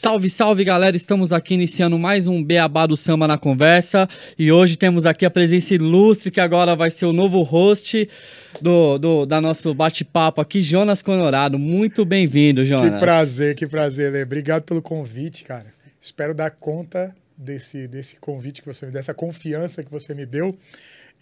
Salve, salve galera! Estamos aqui iniciando mais um Beabá do Samba na Conversa e hoje temos aqui a presença ilustre que agora vai ser o novo host do, do da nosso bate-papo aqui, Jonas Conorado. Muito bem-vindo, Jonas. Que prazer, que prazer, Lê. Obrigado pelo convite, cara. Espero dar conta desse, desse convite que você me deu, dessa confiança que você me deu.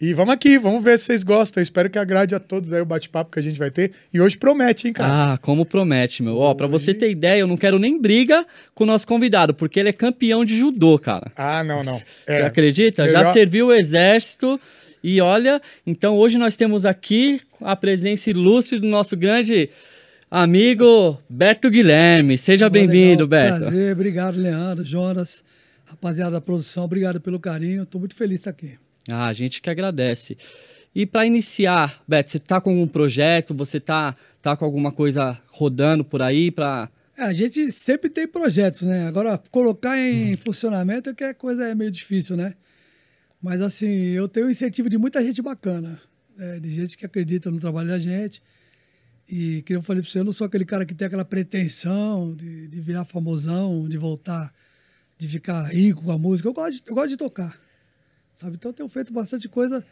E vamos aqui, vamos ver se vocês gostam. Eu espero que agrade a todos aí o bate-papo que a gente vai ter. E hoje promete, hein, cara? Ah, como promete, meu. Ó, pra você ter ideia, eu não quero nem briga com o nosso convidado, porque ele é campeão de judô, cara. Ah, não, não. Você é. acredita? Melhor... Já serviu o exército. E olha, então hoje nós temos aqui a presença ilustre do nosso grande amigo Beto Guilherme. Seja bem-vindo, Beto. Prazer, obrigado, Leandro, Jonas, rapaziada da produção, obrigado pelo carinho. Estou muito feliz de estar aqui. Ah, a gente que agradece. E para iniciar, Beto, você está com algum projeto? Você está tá com alguma coisa rodando por aí para é, a gente sempre tem projetos, né? Agora, colocar em funcionamento é que a coisa é meio difícil, né? Mas, assim, eu tenho incentivo de muita gente bacana, é, de gente que acredita no trabalho da gente. E, que eu falei para você, eu não sou aquele cara que tem aquela pretensão de, de virar famosão, de voltar, de ficar rico com a música. Eu gosto de, eu gosto de tocar sabe? Então eu tenho feito bastante coisa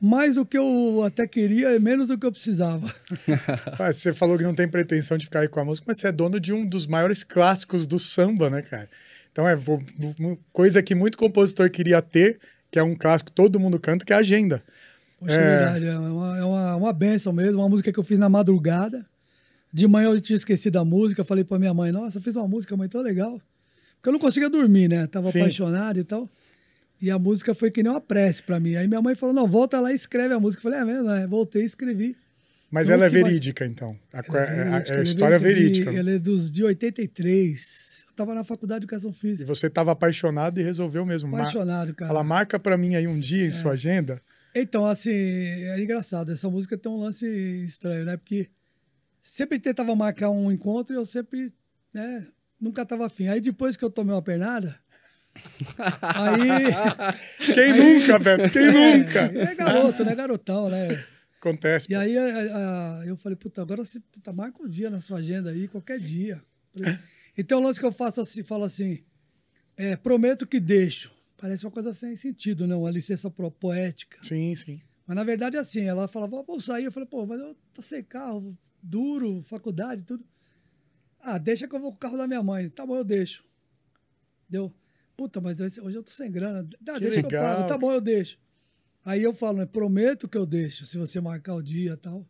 mais do que eu até queria e menos do que eu precisava. você falou que não tem pretensão de ficar aí com a música, mas você é dono de um dos maiores clássicos do samba, né, cara? Então é coisa que muito compositor queria ter, que é um clássico todo mundo canta, que é a agenda. Poxa, é... é verdade, é uma, é uma, uma benção mesmo, uma música que eu fiz na madrugada. De manhã eu tinha esquecido a música, falei pra minha mãe, nossa, fiz uma música, mãe, tão legal. Porque eu não conseguia dormir, né? Tava Sim. apaixonado e tal. E a música foi que nem uma prece para mim. Aí minha mãe falou: não, volta lá e escreve a música. Eu falei: é mesmo? É. Voltei e escrevi. Mas ela é verídica, então. A, é, verídica, é a história é verídica. ela é dos, de 83. Eu estava na faculdade de educação física. E você estava apaixonado e resolveu mesmo. Apaixonado, cara. Ela marca para mim aí um dia em é. sua agenda. Então, assim, é engraçado. Essa música tem um lance estranho, né? Porque sempre tentava marcar um encontro e eu sempre, né? Nunca estava afim. Aí depois que eu tomei uma pernada, Aí. Quem aí, nunca, velho? Quem é, nunca? É garoto, né? Garotão, né? Acontece. E aí a, a, eu falei, puta, agora você puta, marca um dia na sua agenda aí, qualquer dia. Então o lance que eu faço assim, falo assim, é, prometo que deixo. Parece uma coisa sem sentido, né? Uma licença poética. Sim, sim. Mas na verdade é assim, ela falava, vou sair. Eu falei, pô, mas eu tô sem carro, duro, faculdade, tudo. Ah, deixa que eu vou com o carro da minha mãe. Tá bom, eu deixo. Deu. Puta, mas hoje eu tô sem grana. Dá, deixa legal. que eu pago. Tá bom, eu deixo. Aí eu falo, né, prometo que eu deixo, se você marcar o dia e tal.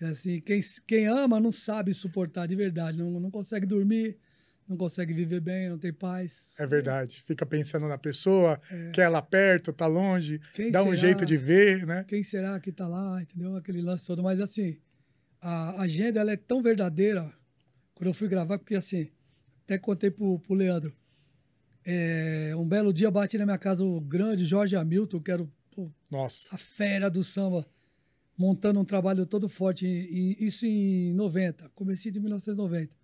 E assim, quem, quem ama não sabe suportar de verdade, não, não consegue dormir, não consegue viver bem, não tem paz. É verdade. Fica pensando na pessoa, é. quer ela perto, tá longe, quem dá será, um jeito de ver, né? Quem será que tá lá, entendeu? Aquele lance todo. Mas assim, a agenda ela é tão verdadeira. Quando eu fui gravar, porque assim, até contei pro, pro Leandro. É, um belo dia bati na minha casa o grande Jorge Hamilton, que era o, Nossa. a fera do samba, montando um trabalho todo forte, isso em 90, comecei de 1990.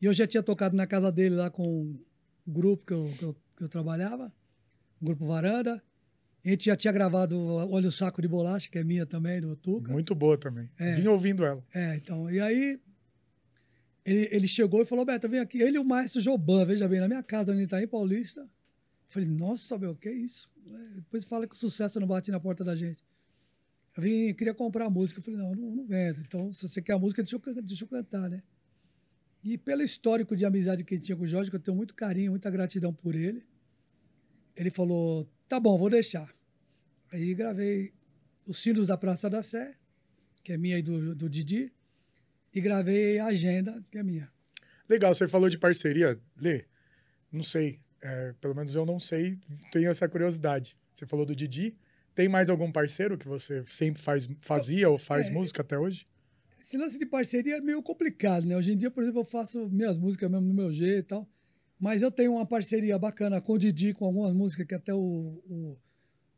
E eu já tinha tocado na casa dele lá com o grupo que eu, que eu, que eu trabalhava, o grupo Varanda. A gente já tinha gravado Olha o Saco de Bolacha, que é minha também, do Tuca. Muito boa também. É, Vim ouvindo ela. É, então. E aí ele, ele chegou e falou: Beto, vem aqui. Ele e o maestro Joban, veja bem, na minha casa, no Itaim Paulista. Eu falei: Nossa, meu, que isso? Depois fala que o sucesso não bate na porta da gente. Eu vim, queria comprar a música. Eu falei: Não, não, não. Então, se você quer a música, deixa eu, deixa eu cantar, né? E pelo histórico de amizade que ele tinha com o Jorge, que eu tenho muito carinho, muita gratidão por ele, ele falou: Tá bom, vou deixar. Aí gravei Os Sinos da Praça da Sé, que é minha e do, do Didi e gravei a agenda, que é minha. Legal, você falou de parceria. Lê, não sei, é, pelo menos eu não sei, tenho essa curiosidade. Você falou do Didi. Tem mais algum parceiro que você sempre faz, fazia ou faz é, música até hoje? Esse lance de parceria é meio complicado, né? Hoje em dia, por exemplo, eu faço minhas músicas mesmo no meu jeito e tal. Mas eu tenho uma parceria bacana com o Didi, com algumas músicas que até o, o,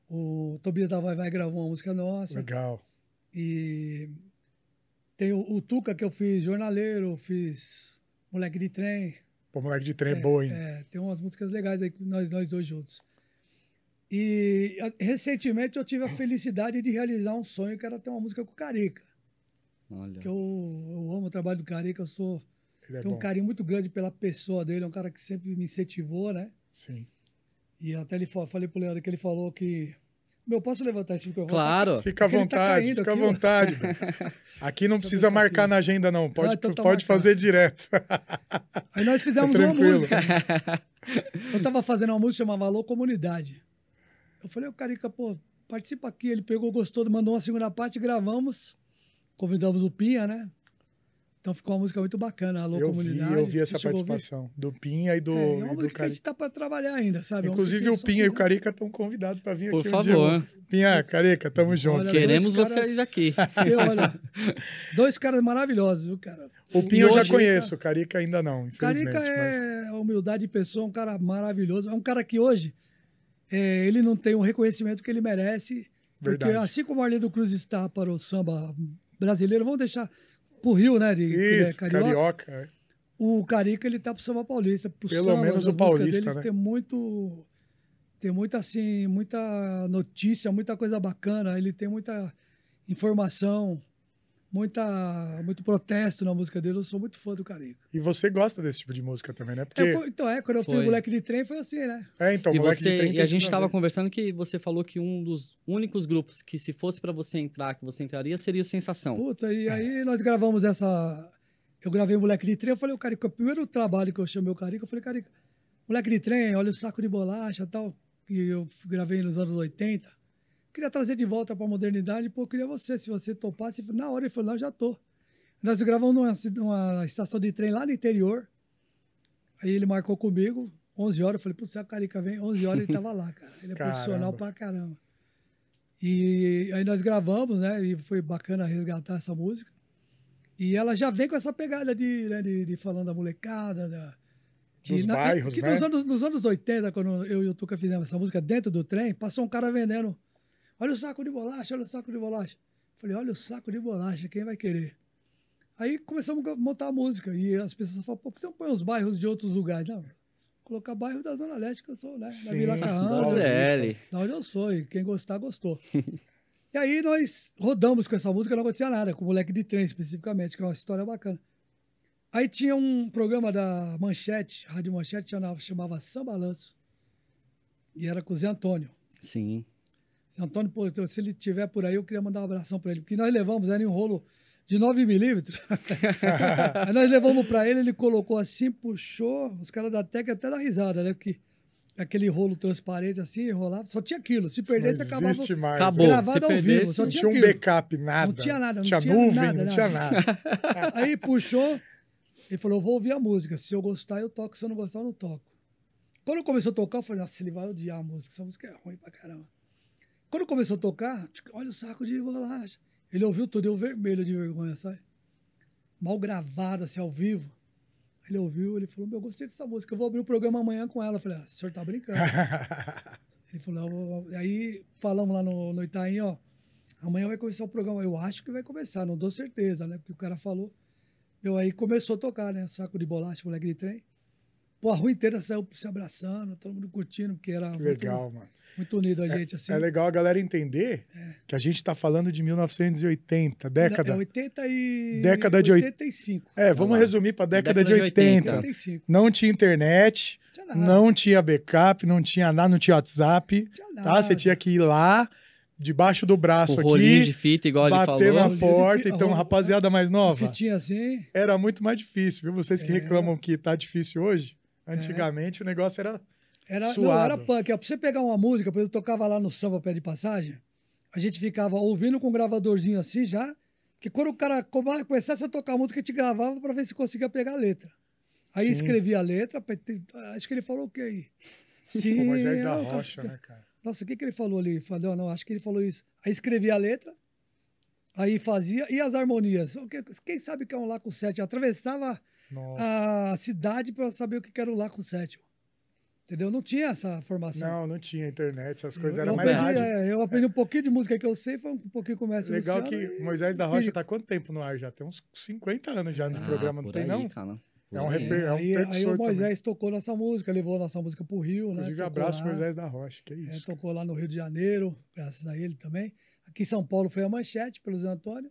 o Tobias da Vai vai gravar uma música nossa. Legal. E tem o, o, Tuca que eu fiz jornaleiro, fiz Moleque de Trem. Pô, Moleque de Trem é, é boa, hein? É, tem umas músicas legais aí, nós, nós dois juntos. E recentemente eu tive a felicidade de realizar um sonho que era ter uma música com o Carica. Olha. Que eu, eu amo o trabalho do Carica, eu sou. Ele é Tenho um carinho muito grande pela pessoa dele, é um cara que sempre me incentivou, né? Sim. E até ele fa- falei pro Leandro que ele falou que. Meu, posso levantar esse microfone? Claro. Fica à tá vontade, caindo fica à vontade. Aqui não precisa marcar aqui. na agenda, não. Pode, Ah, então tá pode marcado. fazer direto. Aí nós fizemos Tá uma música. Eu tava fazendo uma música chamada Alô Comunidade. Eu falei, o Carica, pô, participa aqui. Ele pegou, gostou, mandou uma segunda parte, gravamos. Convidamos o Pinha, né? Então ficou uma música muito bacana, Alô eu vi, Comunidade. eu vi essa participação do Pinha e do, É, é e uma do música que a gente tá pra trabalhar ainda, sabe? É Inclusive o Pinha e o Carica estão convidados para vir Por aqui favor. um dia. Pinha, Carica, tamo junto. Olha, Queremos dois vocês aqui. Eu, olha, dois caras maravilhosos, viu, cara? O Pinha eu já hoje- conheço, o Carica ainda não, infelizmente. Carica mas- é humildade de pessoa, um cara maravilhoso. É um cara que hoje é, ele não tem o reconhecimento que ele merece. Porque Verdade. assim como o Arlindo Cruz está para o samba brasileiro, vamos deixar pro Rio, né? De, é Isso, carioca. carioca. é. O Carica ele tá pro samba paulista. Pro Pelo samba, menos o paulista, deles né? Tem muito, tem muita assim, muita notícia, muita coisa bacana. Ele tem muita informação, muita, muito protesto na música dele. Eu sou muito fã do Carica. E você gosta desse tipo de música também, né? Porque, Eu- então é, quando eu fui Foi. moleque de trem foi assim, né? é, então, e, moleque de você, 30 e a gente estava ver. conversando que você falou que um dos únicos grupos que, se fosse pra você entrar, que você entraria, seria o Sensação. Puta, e aí nós gravamos essa. Eu gravei Moleque de Trem, eu falei, o Carica, o primeiro trabalho que eu chamei o Carica, eu falei, Carica, Moleque de Trem, olha o saco de bolacha e tal, que eu gravei nos anos 80. Queria trazer de volta pra modernidade, pô, eu queria você, se você topasse. Na hora ele falou, não, já tô. Nós gravamos numa, numa estação de trem lá no interior. Aí ele marcou comigo, 11 horas, eu falei, putz, a Carica vem, 11 horas ele tava lá, cara. Ele é Caramba. profissional pra caramba. E aí nós gravamos, né? E foi bacana resgatar essa música. E ela já vem com essa pegada de, né, de, de falando da molecada, da, de- Dos bairros, que né? Nos anos, nos anos 80, quando eu e o Tuca fizemos essa música dentro do trem, passou um cara vendendo. Olha o saco de bolacha, olha o saco de bolacha. Falei, olha o saco de bolacha, quem vai querer? Aí começamos a montar a música. E as pessoas falaram, pô, por que você não põe os bairros de outros lugares? Não, colocar bairro da Zona Leste, que eu sou, né? Da Sim, Vila Da Carranza. Paulista. ZL. Da onde eu sou, e quem gostar, gostou. e aí nós rodamos com essa música, não acontecia nada, com o Moleque de Trem especificamente, que é uma história bacana. Aí tinha um programa da Manchete, Rádio Manchete, chamava, chamava Samba Balanço. E era com o Zé Antônio. Sim. Antônio, pô, então, se ele tiver por aí, eu queria mandar um abração pra ele, porque nós levamos, era em um rolo de 9 milímetros. aí nós levamos pra ele, ele colocou assim, puxou, os caras da Tec até da risada, né? Porque aquele rolo transparente assim, enrolava, só tinha aquilo. Se Não perdesse, acabava. mais. Acabou. né? Gravado Se ao vivo, perdesse, só Não tinha tinha um aquilo. backup, nada. Não tinha nada, não tinha tinha nuvem, nada, não nada. tinha nada. Aí puxou, ele falou: eu vou ouvir a música. Se eu gostar, eu toco. Se eu não gostar, eu não toco. Quando começou a tocar, eu falei, nossa, ele vai odiar a música. Essa música é ruim pra caramba. Quando começou a tocar, olha o saco de bolacha. Ele ouviu tudo, deu vermelho de vergonha, sabe? Mal gravado, assim, ao vivo. Ele ouviu, ele falou, meu, eu gostei dessa música, eu vou abrir o programa amanhã com ela. Eu falei, ah, o senhor tá brincando. Ele falou, "Eu aí falamos lá no, no Itaim, ó, amanhã vai começar o programa. Eu acho que vai começar, não dou certeza, né? Porque o cara falou. Meu, aí começou a tocar, né? Saco de bolacha, moleque de trem. Pô, a rua inteira saiu se abraçando, todo mundo curtindo, porque era Que muito, legal, mano. muito unido a gente, assim. É legal a galera entender que a gente tá falando de 1980, década. É 80 e... Década de oit- 85. É, vamos lá. resumir pra década, Década de de 80. 80. 85. Não tinha internet, Tinha nada. não tinha backup, não tinha nada, não tinha WhatsApp. Tinha Tá? nada. Você tinha que ir lá, debaixo do braço O rolinho de aqui, fita, igual ele bater falou. na de porta. Então, rapaziada mais nova, Fitinha assim. era muito mais difícil, viu? Vocês que É. reclamam que tá difícil hoje, antigamente o negócio era Era, não, Suado. era punk. Pra você pegar uma música, por exemplo, eu tocava lá no samba pé de passagem, a gente ficava ouvindo com um gravadorzinho assim já, que quando o cara come- começasse a tocar a música, a gente gravava pra ver se conseguia pegar a letra. Aí Sim. escrevia a letra, acho que ele falou o quê aí? Sim, o Moisés da é, Rocha, né, cara? Nossa, o que, que ele falou ali? Falou, não, acho que ele falou isso. Aí escrevia a letra, aí fazia, e as harmonias? Quem sabe que é um lá com sete? Atravessava Nossa. a cidade pra saber o que era o lá com sétimo. Entendeu? Não tinha essa formação. Não, não tinha internet, essas coisas, eu, era eu mais aprendi, rádio. é, eu aprendi um pouquinho de música que eu sei, foi um pouquinho com o mestre Legal Luciano que e- Moisés da Rocha e- tá há quanto tempo no ar já? Tem uns 50 anos já no Ah, programa, não tem aí, não? cara. É um reper- é um aí, aí o Moisés tocou nossa música, levou nossa música pro Rio, né? Inclusive, abraço lá, Moisés da Rocha, que é é, isso. tocou lá no Rio de Janeiro, graças a ele também. Aqui em São Paulo foi a Manchete, pelo Zé Antônio.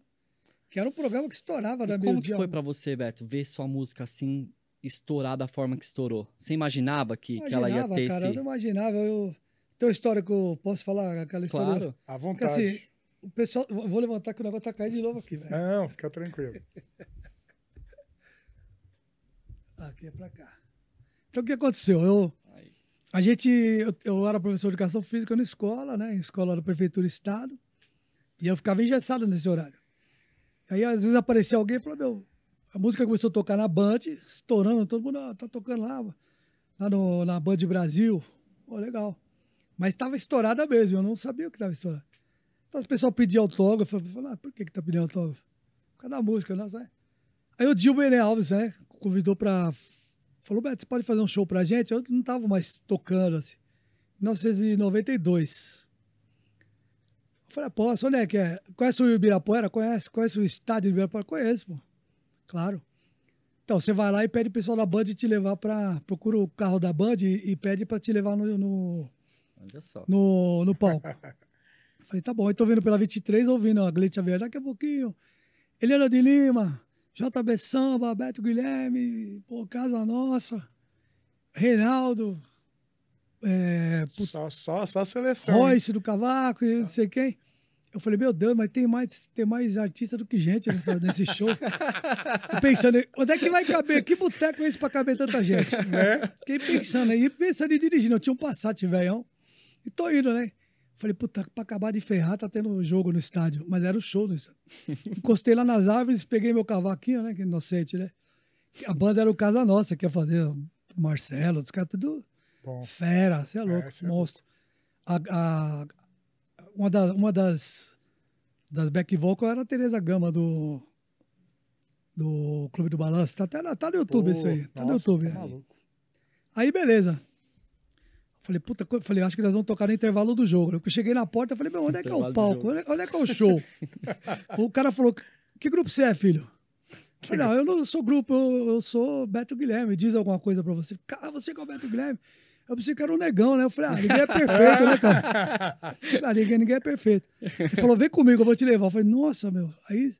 Que era um programa que estourava da como que foi pra você, Beto, ver sua música assim estourar da forma que estourou? Você imaginava que, que ela ia Imaginava, ter cara, eu esse... não imaginava. Eu... Tem uma história que eu posso falar, aquela história. Claro. À Porque vontade. assim, o pessoal. eu Vou levantar que o negócio tá caindo de novo aqui, velho. Não, fica tranquilo. Aqui é pra cá. Então o que aconteceu? Eu, a gente, eu, eu era professor de educação física na escola, né? Em escola da prefeitura e estado. E eu ficava engessado nesse horário. Aí às vezes aparecia alguém e falou, meu, a música começou a tocar na Band, estourando, todo mundo "Ah, tá tocando lá, lá no, na Band Brasil. Pô, legal. Mas estava estourada mesmo, eu não sabia o que estava estourado. Então as pessoas pediam autógrafo, eu ah, por que que tá pedindo autógrafo? Por causa da música, nossa, é. Aí o Dilma Ené Alves, né, convidou pra. Falou, Beto, você pode fazer um show pra gente? Eu não tava mais tocando, assim. 1992. Eu falei, posso, onde é que é? Conhece o Ibirapuera? Conhece? Conhece o estádio do Ibirapuera? Conheço, pô. Claro. Então, você vai lá e pede o pessoal da Band te levar pra. Procura o carro da Band e, e pede pra te levar no, no, Olha só. no, no palco. Falei, tá bom, eu tô vendo pela 23, ouvindo a Gleitia Verde daqui a pouquinho. Helena de Lima, JB Samba, Beto Guilherme, pô, Casa Nossa, Reinaldo, é, putz, Só, só, só a seleção. hein? Royce do Cavaco e não sei quem. Eu falei, meu Deus, mas tem mais, tem mais artista do que gente nessa, nesse show. Eu pensando, onde é que vai caber? Que boteco é esse pra caber tanta gente? Né? Fiquei pensando aí, pensando em dirigir. Eu tinha um Passat velhão. E tô indo, né? Falei, puta, pra acabar de ferrar, tá tendo jogo no estádio. Mas era o show no estádio. Encostei lá nas árvores, peguei meu cavaquinho, né? Que inocente, né? A banda era o Casa Nossa, que ia fazer o Marcelo, os caras tudo Bom, fera, você é louco, cê é monstro. A, a- uma, da- uma das, das back vocal era a Tereza Gama do, do Clube do Balanço. Tá, até, tá no YouTube pô, isso aí. Tá no nossa, YouTube. tá é. Aí, beleza. Falei, puta, falei, acho que nós vamos tocar no intervalo do jogo. Eu cheguei na porta, falei, meu, onde é que é o palco? Onde é, onde é que é o show? o cara falou, que grupo você é, filho? Eu Falei, não, eu não sou grupo, eu, eu sou Beto Guilherme. Diz alguma coisa pra você. Cara, você que é o Beto Guilherme? Eu pensei que era um negão, né? Eu falei, ah, ninguém é perfeito, né, cara? Ah, ninguém, ninguém é perfeito. Ele falou, vem comigo, eu vou te levar. Eu falei, nossa, meu. Aí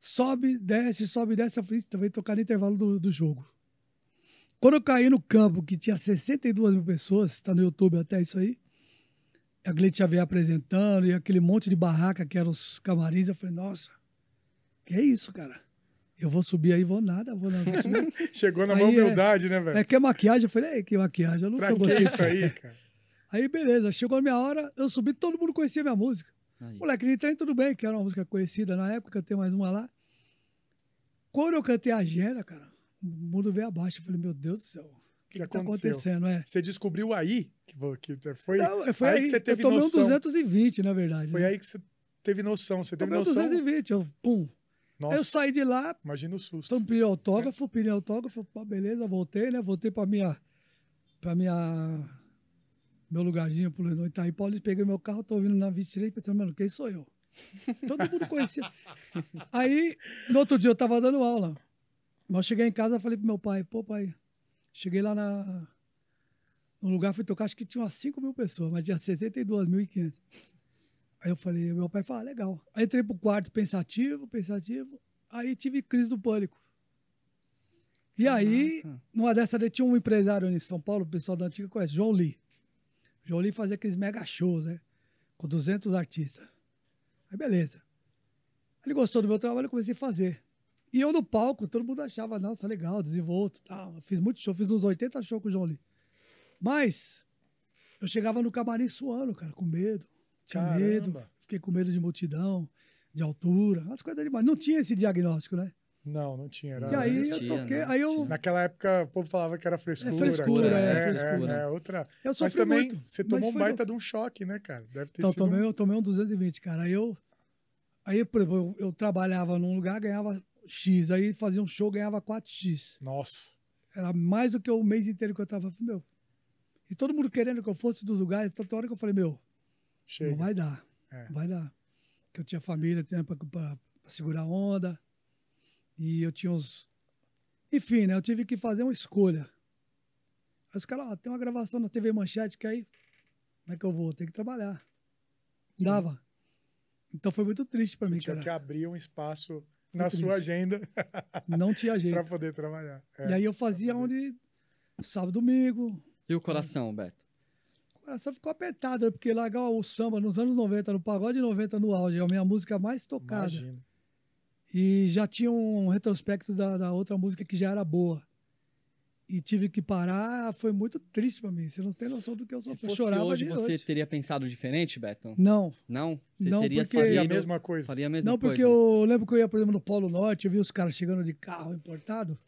sobe, desce, sobe, desce. Eu falei, também tocar no intervalo do, do jogo. Quando eu caí no campo, que tinha 62 mil pessoas, tá no YouTube até isso aí, a Gleitia veio apresentando e aquele monte de barraca que eram os camarins, eu falei, nossa, que é isso, cara? Eu vou subir aí, vou nada, vou nada. Vou. Chegou na Aí mão é- humildade, né, velho? É que é maquiagem, eu falei, ei, que maquiagem, eu nunca Pra que gostei isso aí, cara? Aí, beleza, chegou a minha hora, eu subi, todo mundo conhecia minha música. Aí. Moleque, de trem tudo bem, que era uma música conhecida na época, cantei mais uma lá. Quando eu cantei a Gera, cara, o mundo veio abaixo. Eu falei, meu Deus do céu, o que, Que que tá aconteceu? acontecendo? É. Você descobriu aí que, que foi, Não, foi aí aí, que você teve eu tomei noção. um 220, na verdade. Foi né? aí que você teve noção. Você teve Tomei um noção. 220, eu, pum. Nossa, eu saí de lá, imagina o susto. então pedi autógrafo, pedi autógrafo, pá, beleza, voltei, né? Voltei pra minha. pra minha. meu lugarzinho pro no Itaí Paulista, peguei meu carro, tô vindo na 23, pensando, mano, quem sou eu? Todo mundo conhecia. Aí, no outro dia eu tava dando aula. Mas eu cheguei em casa e falei pro meu pai, pô, pai, cheguei lá na. No lugar, fui tocar, acho que tinha umas 5 mil pessoas, mas tinha 62.500. Aí eu falei, meu pai falou, ah, legal. Aí entrei pro quarto pensativo, pensativo. Aí tive crise do pânico. E aí, Caraca. numa dessas, daí tinha um empresário em São Paulo, o pessoal da antiga conhece, João Lee. João Lee fazia aqueles mega shows, né? Com 200 artistas. Aí, beleza. Ele gostou do meu trabalho, eu comecei a fazer. E eu no palco, todo mundo achava, nossa, legal, desenvolto. Tal. Eu Fiz muito show, fiz uns 80 shows com o João Lee. Mas, eu chegava no camarim suando, cara, com medo. Tinha Caramba. medo. Fiquei com medo de multidão, de altura, as coisas demais. Não tinha esse diagnóstico, né? Não, não tinha. Era... e aí existia, eu toquei, né? aí eu, Naquela época o povo falava que era frescura. frescura, que- é, frescura. é, outra. eu Mas também muito. você tomou um baita de um choque, né, cara? Deve ter Então, sido. tomei, eu tomei um 220, cara. Aí eu, aí, por exemplo, eu, eu trabalhava num lugar, ganhava X, aí fazia um show, ganhava 4X. Nossa. Era mais do que o mês inteiro que eu. Falei, Meu. E todo mundo querendo que eu fosse dos lugares, tanta hora que eu falei, meu, Chega. não vai dar. É. Não vai dar. Porque eu tinha família, tinha pra segurar a onda. E eu tinha uns. Enfim, né? Eu tive que fazer uma escolha. Aí os caras, ó, tem uma gravação na TV Manchete que aí. Como é que eu vou? Tem que trabalhar. Sim. Dava. Então foi muito triste pra Você mim, tinha cara. que abrir um espaço na triste. sua agenda Não tinha jeito. para poder trabalhar. É. E aí eu fazia onde sábado, domingo. E o coração, Beto? O coração ficou apertado, porque largar o samba nos anos 90, no pagode 90 no auge, é a minha música mais tocada. Imagino. E já tinha um retrospecto da, da outra música que já era boa. E tive que parar, foi muito triste pra mim. Você não tem noção do que eu Se sofri. fosse Chorava hoje, de você noite. teria pensado diferente, Beto? Não, Não? Você Não, teria porque- Faria a mesma coisa. Faria a mesma não coisa. porque eu lembro que eu ia, por exemplo, no Polo Norte, eu vi os caras chegando de carro importado.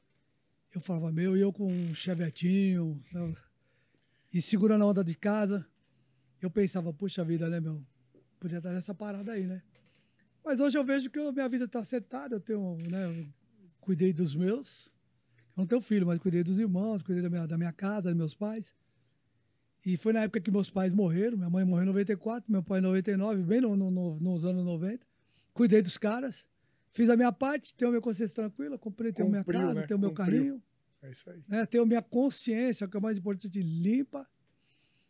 Eu falava, meu, e eu com um chevetinho, né, e segurando a onda de casa. Eu pensava, puxa vida, né, meu? Podia estar nessa parada aí, né? Mas hoje eu vejo que a minha vida está acertada, eu tenho, né, eu cuidei dos meus. Eu não tenho filho, mas cuidei dos irmãos, cuidei da minha, da minha casa, dos meus pais. E foi na época que meus pais morreram. Minha mãe morreu em 94, meu pai em 99, bem no, no- no- nos anos 90. Cuidei dos caras. Fiz a minha parte, tenho a minha consciência tranquila, comprei, tenho minha Cumpriu, casa, né? tenho meu Cumpriu. carrinho, É isso aí. né? tenho minha consciência, que é o mais importante, limpa.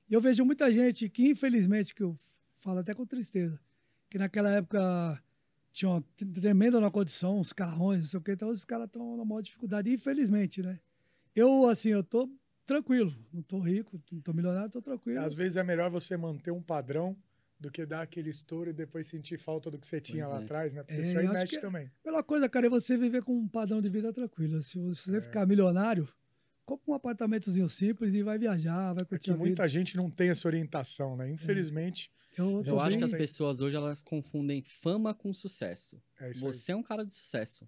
E eu vejo muita gente que, infelizmente, que eu falo até com tristeza, que naquela época tinha uma tremenda na condição, uns carrões, não sei o que, então os caras estão na maior dificuldade, infelizmente, né? Eu, assim, eu tô tranquilo, não tô rico, não tô milionário, tô tranquilo. Às vezes é melhor você manter um padrão do que dar aquele estouro e depois sentir falta do que você tinha Pois lá é. atrás, né? Porque É, isso aí eu mexe que- também. Melhor coisa, cara, é você viver com um padrão de vida tranquilo. Se É. você ficar milionário, compra um apartamentozinho simples e vai viajar, vai É curtir que a vida. muita gente não tem essa orientação, né? Infelizmente, Eu, tô Eu acho que as pessoas hoje elas confundem fama com sucesso. é isso Você é um cara de sucesso,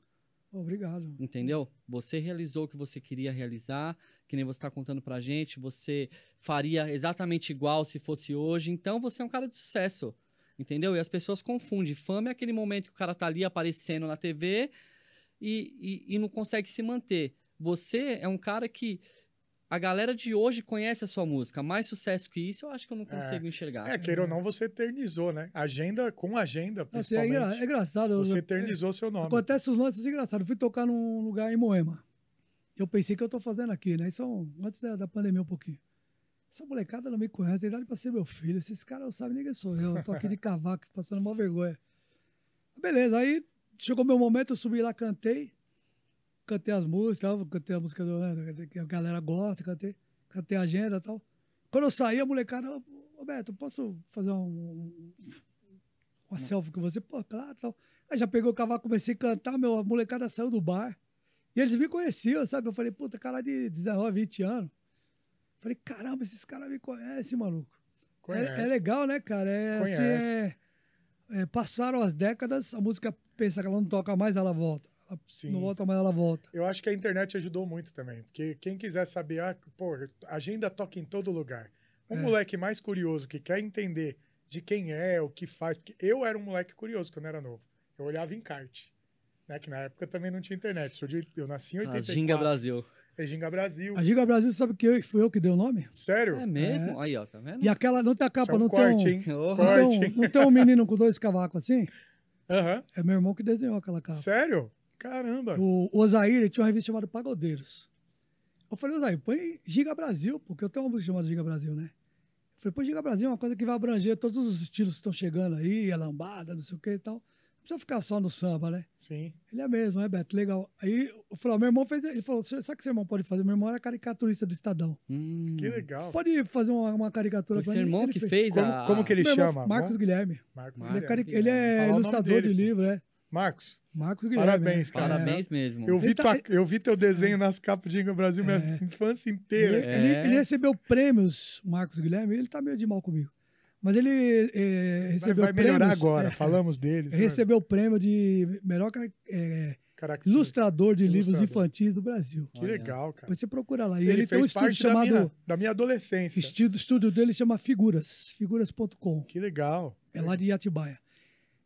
Obrigado. entendeu? Você realizou o que você queria realizar, que nem você está contando pra gente. Você faria exatamente igual se fosse hoje. Então você é um cara de sucesso, entendeu? E as pessoas confundem. Fama é aquele momento que o cara tá ali aparecendo na TV e, e, e não consegue se manter. Você é um cara que a galera de hoje conhece a sua música. Mais sucesso que isso, eu acho que eu não consigo enxergar. aí. É, queira ou não, você eternizou, né? Agenda com agenda, Assim, é, principalmente. engra- é engraçado. eu- Você eternizou seu nome. Acontece os lances engraçados. Eu fui tocar num lugar em Moema. Eu pensei que eu tô fazendo aqui, né? Isso é antes da, da pandemia um pouquinho. Essa molecada não me conhece, tem idade pra ser meu filho. Esses caras não sabem nem quem sou eu. Eu tô aqui de cavaco, passando uma vergonha. Beleza, aí chegou meu momento, eu subi lá, cantei. Cantei as músicas, tal, cantei a música do, né, que a galera gosta, cantei, cantei a agenda e tal. Quando eu saí, a molecada, ô Roberto, posso fazer um, uma selfie com você? Pô, claro, tal. Aí já pegou o cavaco, comecei a cantar, meu, a molecada saiu do bar. E eles me conheciam, sabe? Eu falei, puta, cara de 19, 20 anos. Falei, caramba, esses caras me conhecem, maluco. É, Conhece. é legal, né, cara? É, assim, é- é, passaram as décadas, a música pensa que ela não toca mais, ela volta. Ela Sim. não volta mais, ela volta. Eu acho que a internet ajudou muito também. Porque quem quiser saber, ah, pô, a agenda toca em todo lugar. Um É. moleque mais curioso que quer entender de quem é, o que faz. Porque eu era um moleque curioso quando era novo. Eu olhava em kart. Né, que na época também não tinha internet. Eu nasci em A 84. Ginga Brasil. É Ginga Brasil. A Giga Brasil, sabe que eu, fui eu que dei o nome? Sério? É mesmo? Aí, ó, tá vendo? E aquela, não tem a capa, é um não, corte, tem hein? um, Oh. não, Corte, tem hein? um, não tem um menino com dois cavacos assim? Aham. É meu irmão que desenhou aquela capa. Sério? Caramba. O, o Osair ele tinha uma revista chamada Pagodeiros. Eu falei, Osair, põe Giga Brasil, porque eu tenho uma música chamada Giga Brasil, né? Eu falei, põe Giga Brasil, é uma coisa que vai abranger todos os estilos que estão chegando aí, a lambada, não sei o que e tal. Não precisa ficar só no samba, né? Sim. Ele é mesmo, né, Beto? Legal. Aí eu falei, ó, meu irmão fez. Ele falou, sabe o que seu irmão pode fazer? Meu irmão era caricaturista do Estadão. Hum. Que legal. Pode fazer uma, uma caricatura Foi pra seu irmão Ele que fez. fez Como, a... como que ele Meu irmão, chama? Marcos? Guilherme. Marcos Ele é, cari- Guilherme. ele é Falar o nome ilustrador dele, de livro, é. Marcos, Marcos Guilherme. Parabéns, é. cara. Parabéns mesmo. eu vi, Ele tá- tua- eu vi teu desenho nas capas de Ginga Brasil minha infância Ele, inteira. É. ele- ele recebeu prêmios, o Marcos Guilherme, ele tá meio de mal comigo. Mas ele Vai, recebeu vai melhorar prêmios, agora, é, falamos deles. ele recebeu o prêmio de melhor Caraca, ilustrador de livros Ilustrador. infantis do Brasil. Que legal, cara. Depois você procura lá. E Ele, ele, tem um fez estúdio parte da chamado. minha, da minha adolescência. Estúdio, estúdio dele chama Figuras, figuras.com. Que legal. É lá de Atibaia.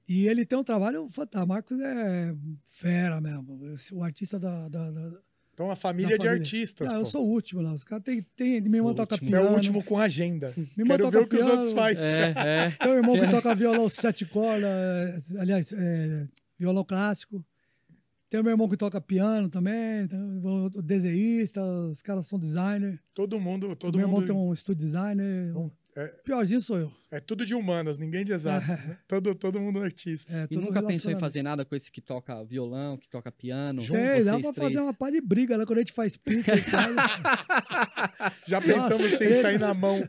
E ele tem um trabalho fantástico. Marcos é fera mesmo. O artista da. da, da Então, a família de família. artistas. Não, pô. eu sou o último lá. Os caras têm. Tem, minha irmã toca último. Você é piano. o último com agenda. irmã Quero ver o que os piano. outros fazem. É, é. Tem um irmão que toca violão sete cordas, é, aliás, é, violão clássico. Tem o meu irmão que toca piano também, tem o outro desenhista, os caras são designer. Todo mundo, todo meu irmão mundo. tem um estúdio designer. É, Piorzinho sou eu. É tudo de humanas, ninguém de exato. todo, todo mundo artista. É, E nunca pensou em fazer nada com esse que toca violão, que toca piano? É, dá vocês pra três? fazer uma pá de briga lá quando a gente faz pizza e tal. Já pensamos Nossa, em ele- sair na mão.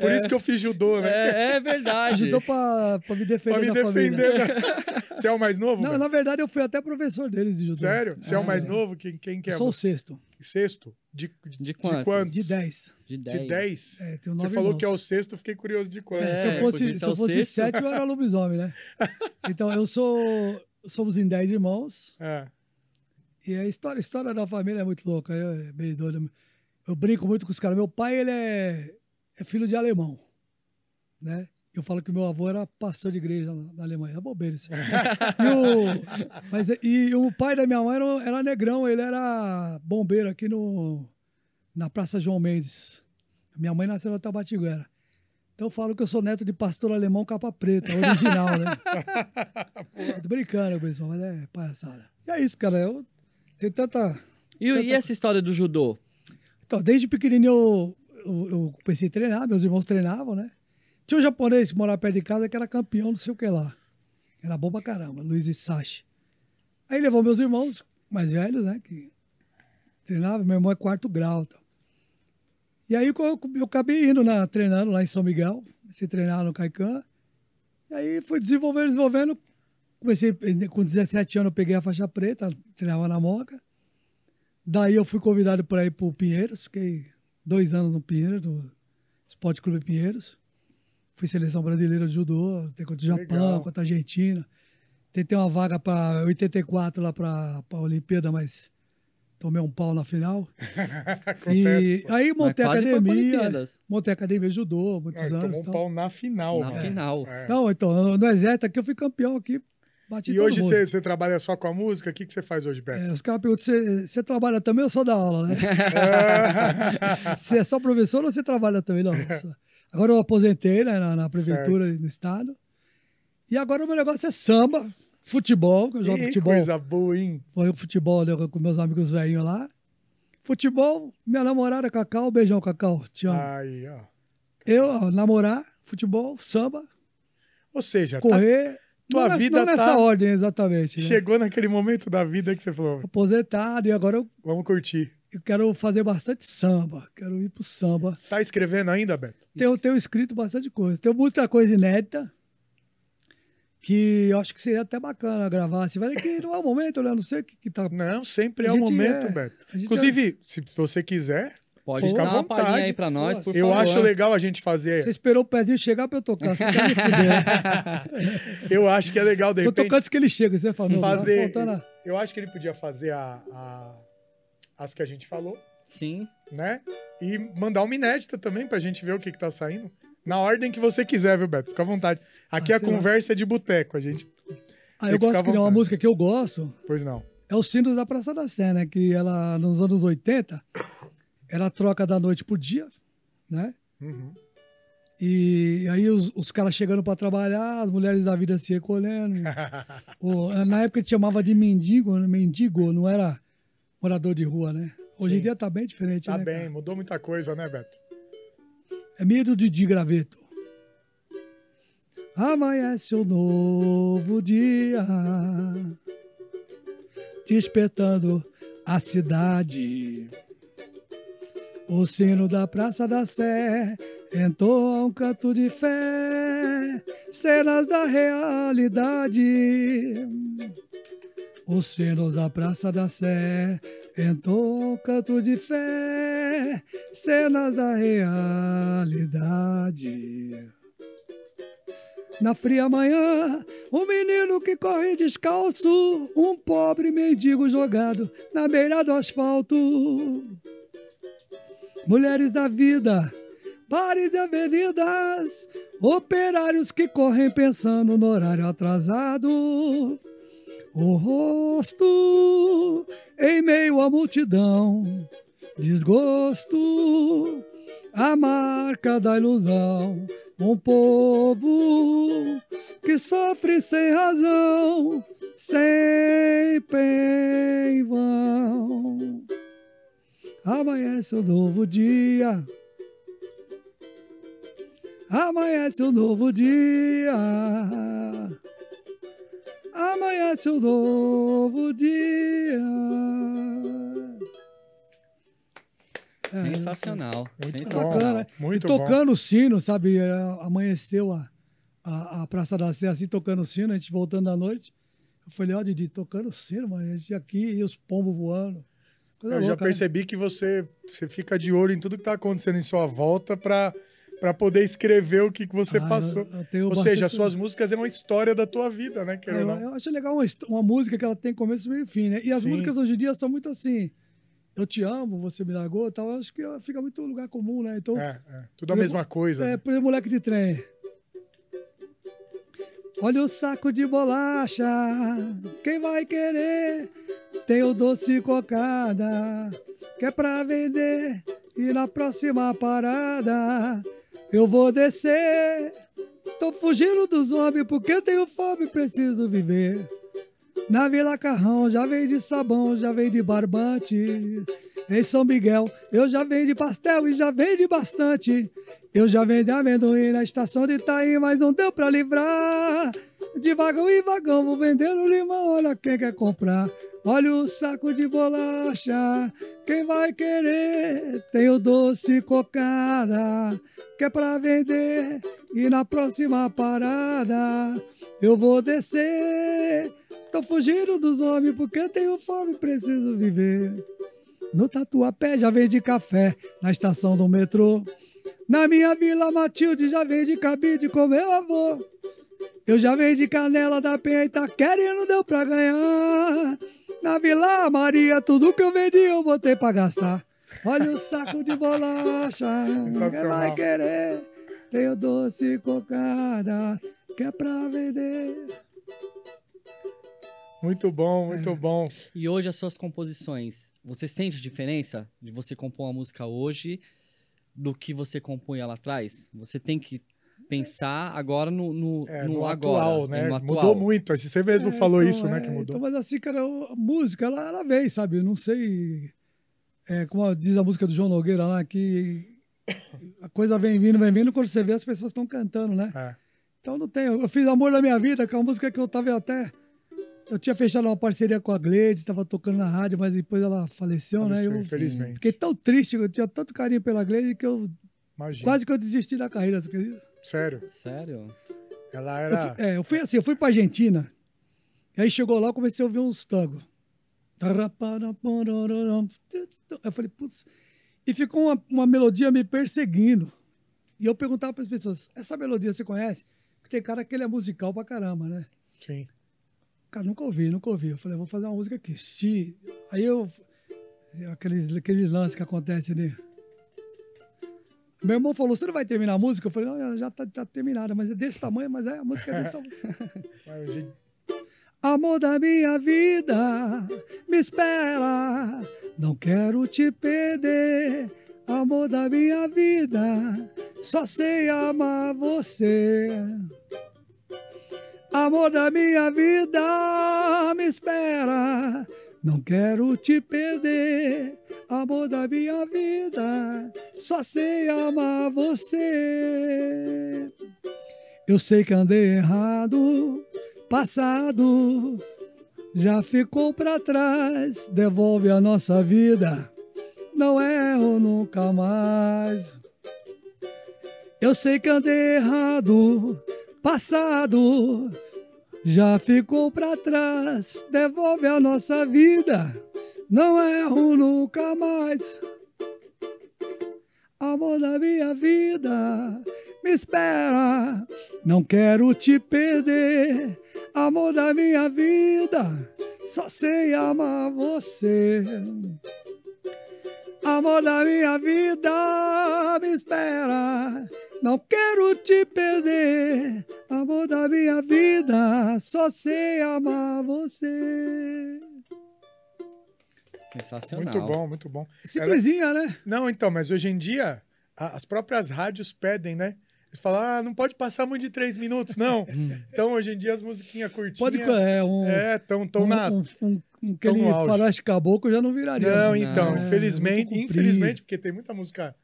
Por isso que eu fiz judô, né? É, é verdade. Ajudou pra, pra me defender pra me da família. defender. né? Você é o mais novo? Não, na verdade eu fui até professor deles de judô. Sério? Você é o mais É. novo? Quem, quem que é? Eu sou o sexto, Sexto? De, De quantos? quantos? de 10. De 10. De 10? É, Você nove falou irmãos. que é o sexto, fiquei curioso de quantos. É, se eu fosse, podia se eu fosse sexto. sete, eu era lobisomem, né? Então, eu sou. Somos em 10 irmãos. É. E a história, a história da família é muito louca, é bem doida. Eu brinco muito com os caras. Meu pai, ele é, é filho de alemão, né? Eu falo que meu avô era pastor de igreja na, na Alemanha. É bobeira isso. E o, mas, e o pai da minha mãe era, era negrão, ele era bombeiro aqui no, na Praça João Mendes. Minha mãe nasceu na Tabatiguera. Então eu falo que eu sou neto de pastor alemão capa preta, original, né? Tô brincando, pessoal, mas é palhaçada. E é isso, cara. Eu tenho tanta. E, e essa história do judô? Então, desde pequenininho eu, eu, eu comecei a treinar, meus irmãos treinavam, né? Tinha um japonês que morava perto de casa que era campeão, não sei o que lá. Era bom pra caramba, Luiz Isashi. Aí levou meus irmãos mais velhos, né? Que treinavam, meu irmão é quarto grau. Tal. E aí eu, eu acabei indo na, treinando lá em São Miguel, a treinar no Caican. E aí fui desenvolvendo, desenvolvendo. Comecei, com 17 anos eu peguei a faixa preta, treinava na Moca. Daí eu fui convidado para ir para o Pinheiros, fiquei dois anos no Pinheiros, no Esporte Clube Pinheiros. Fui seleção brasileira de judô, tem contra o Japão, Legal. contra a Argentina. Tentei uma vaga para 84 lá para a Olimpíada, mas tomei um pau na final. Acontece, e pô. aí montei a academia, montei a academia de judô, muitos Ah, anos. tomou um tal. pau na final. Na mano. final. É. Não, então, no- no exército aqui eu fui campeão aqui, bati E hoje você você trabalha só com a música? O que, que você faz hoje, Beto? É, os caras perguntam, você, você trabalha também ou só dá aula, né? Você é só professor ou você trabalha também? Não. Agora eu aposentei né, na, na prefeitura e no estado. E agora o meu negócio é samba, futebol, que eu jogo Ih, futebol. coisa boa, hein? Foi futebol né, com meus amigos velhinhos lá. Futebol, minha namorada Cacau, beijão Cacau, te amo. Aí, ó. Eu, ó, namorar, futebol, samba, Ou seja, tá- correr. tua não, nessa- vida não nessa tá- ordem, exatamente. né? chegou naquele momento da vida que você falou, Aposentado e agora eu, vamos curtir. eu quero fazer bastante samba. Quero ir pro samba. Tá escrevendo ainda, Beto? Tenho, tenho escrito bastante coisa. Tem muita coisa inédita que eu acho que seria até bacana gravar. Mas é que não é o momento, né? Não sei o que, que tá. Não, sempre é o momento, é- Beto. Inclusive, se você quiser, Pode Fica à dar uma vontade. aí pra nós, por eu favor. acho legal a gente fazer. Você esperou o pezinho chegar pra eu tocar. Você tá me. Eu acho que é legal, de Tô repente, tocando antes que ele chega. Você falou, fazer. Tá a- Eu acho que ele podia fazer a, a- as que a gente falou, Sim. né? E mandar uma inédita também pra gente ver o que, que tá saindo. Na ordem que você quiser, viu, Beto? Fica à vontade. Aqui Ah, a sei lá. conversa é de boteco. A gente. Ah, eu gosto à que nem uma música que eu gosto. Pois não. É o Sinos da Praça da Sé, né? Que ela, nos anos 80, era a troca da noite pro dia, né? Uhum. E aí os, os caras chegando pra trabalhar, as mulheres da vida se recolhendo. O- na época a gente chamava de mendigo, né? mendigo, não era morador de rua, né? Hoje em Sim. dia tá bem diferente, Tá né? bem, cara? mudou muita coisa, né, Beto? É medo de, de graveto. Amanhece um novo dia, despertando a cidade. O sino da Praça da Sé entoa um canto de fé, cenas da realidade. Os sinos da Praça da Sé entoam um canto de fé, cenas da realidade. Na fria manhã, um menino que corre descalço, um pobre mendigo jogado na beira do asfalto. Mulheres da vida, bares e avenidas, operários que correm pensando no horário atrasado. O rosto em meio à multidão, desgosto, a marca da ilusão. Um povo que sofre sem razão, sempre em vão. Amanhece um novo dia. Amanhece um novo dia. Amanhece um novo dia. É, Sensacional. Muito sensacional. bom. Bacana. Muito e tocando o sino, sabe? é, Amanheceu a, a, a Praça da Sé assim, tocando o sino, a gente voltando à noite. Eu falei, ó, Didi, tocando o sino, mano, a gente aqui e os pombos voando. Coisa Eu já louca, né? percebi que você, você fica de olho em tudo que tá acontecendo em sua volta pra, pra poder escrever o que, que você Ah, passou. Ou seja, bastante- as suas músicas é uma história da tua vida, né? É, eu, eu acho legal uma, uma música que ela tem começo, meio e fim, né? E as Sim. músicas hoje em dia são muito assim. Eu te amo, você me largou e tal. Acho que ela fica muito lugar comum, né? Então, É, é. Tudo a mesma coisa. É, né? por exemplo, moleque de trem. Olha o saco de bolacha, quem vai querer? Tem o doce cocada, que é pra vender. E na próxima parada eu vou descer. Tô fugindo dos homens porque eu tenho fome, preciso viver. Na Vila Carrão já vem de sabão, já vem de barbante. Em São Miguel eu já vem de pastel e já vem de bastante. Eu já vendi amendoim na estação de Itaim, mas não deu pra livrar. De vagão em vagão vou vendendo limão, olha quem quer comprar. Olha o saco de bolacha, quem vai querer? Tem o doce cocada, que é pra vender. E na próxima parada eu vou descer. Tô fugindo dos homens porque tenho fome, preciso viver. No Tatuapé já vende café, na estação do metrô. Na minha vila Matilde já vende cabide com meu avô. Eu já vendi canela da penha e tá querendo, deu pra ganhar. Na Vila Maria, tudo que eu vendi eu botei pra gastar. Olha o saco de bolacha, quem Sensacional. vai querer? Tem o doce cocada, que é pra vender. Muito bom, muito bom. E hoje as suas composições, você sente diferença de você compor uma música hoje do que você compunha lá atrás? Você tem que pensar agora no, no, É, no no, agora, atual, é, né? no atual. Mudou muito. Você mesmo É, falou então, isso, né? é, Que mudou. Então, mas assim, cara, a música, ela, ela vem, sabe? Eu não sei. É, como diz a música do João Nogueira lá, que a coisa vem vindo, vem vindo, quando você vê, as pessoas estão cantando, né? É. Então não tem. Eu fiz Amor da Minha Vida, que é uma música que eu tava até. Eu tinha fechado uma parceria com a Gleides, estava tocando na rádio, mas depois ela faleceu, Faleceu, né? Eu infelizmente. fiquei tão triste, eu tinha tanto carinho pela Gleides que eu Imagina. quase que eu desisti da carreira. você acredita? Sério. Sério? Ela Eu era. fui, é, eu fui assim, eu fui pra Argentina. E aí chegou lá, eu comecei a ouvir uns tangos. Eu falei, putz. E ficou uma, uma melodia me perseguindo. E eu perguntava para as pessoas: essa melodia você conhece? Porque tem cara que ele é musical pra caramba, né? Sim. Cara, nunca ouvi, nunca ouvi. Eu falei, vou fazer uma música aqui. Aí eu. Aqueles, aqueles lances que acontecem ali. Meu irmão falou: você não vai terminar a música? Eu falei: não, já tá, tá terminada, mas é desse tamanho, mas é, a música é desse tamanho. Amor da minha vida, me espera, não quero te perder. Amor da minha vida, só sei amar você. Amor da minha vida, me espera, não quero te perder. Amor da minha vida, só sei amar você. Eu sei que andei errado, passado já ficou pra trás. Devolve a nossa vida, não erro nunca mais. Eu sei que andei errado, passado já ficou pra trás. Devolve a nossa vida, não erro nunca mais. Amor da minha vida, me espera, não quero te perder. Amor da minha vida, só sei amar você. Amor da minha vida, me espera, não quero te perder. Amor da minha vida, só sei amar você. Sensacional. muito bom, muito bom. Simplesinha, né? Não, então, mas hoje em dia a- as próprias rádios pedem, né? Eles falam, ah, não pode passar muito de três minutos, não. então, hoje em dia, as musiquinhas curtinhas... Pode, é, um... É, tão, tão um, na... um, um, um, aquele faroeste caboclo já não viraria. Não, né? então, É, infelizmente, muito comprido. infelizmente, porque tem muita música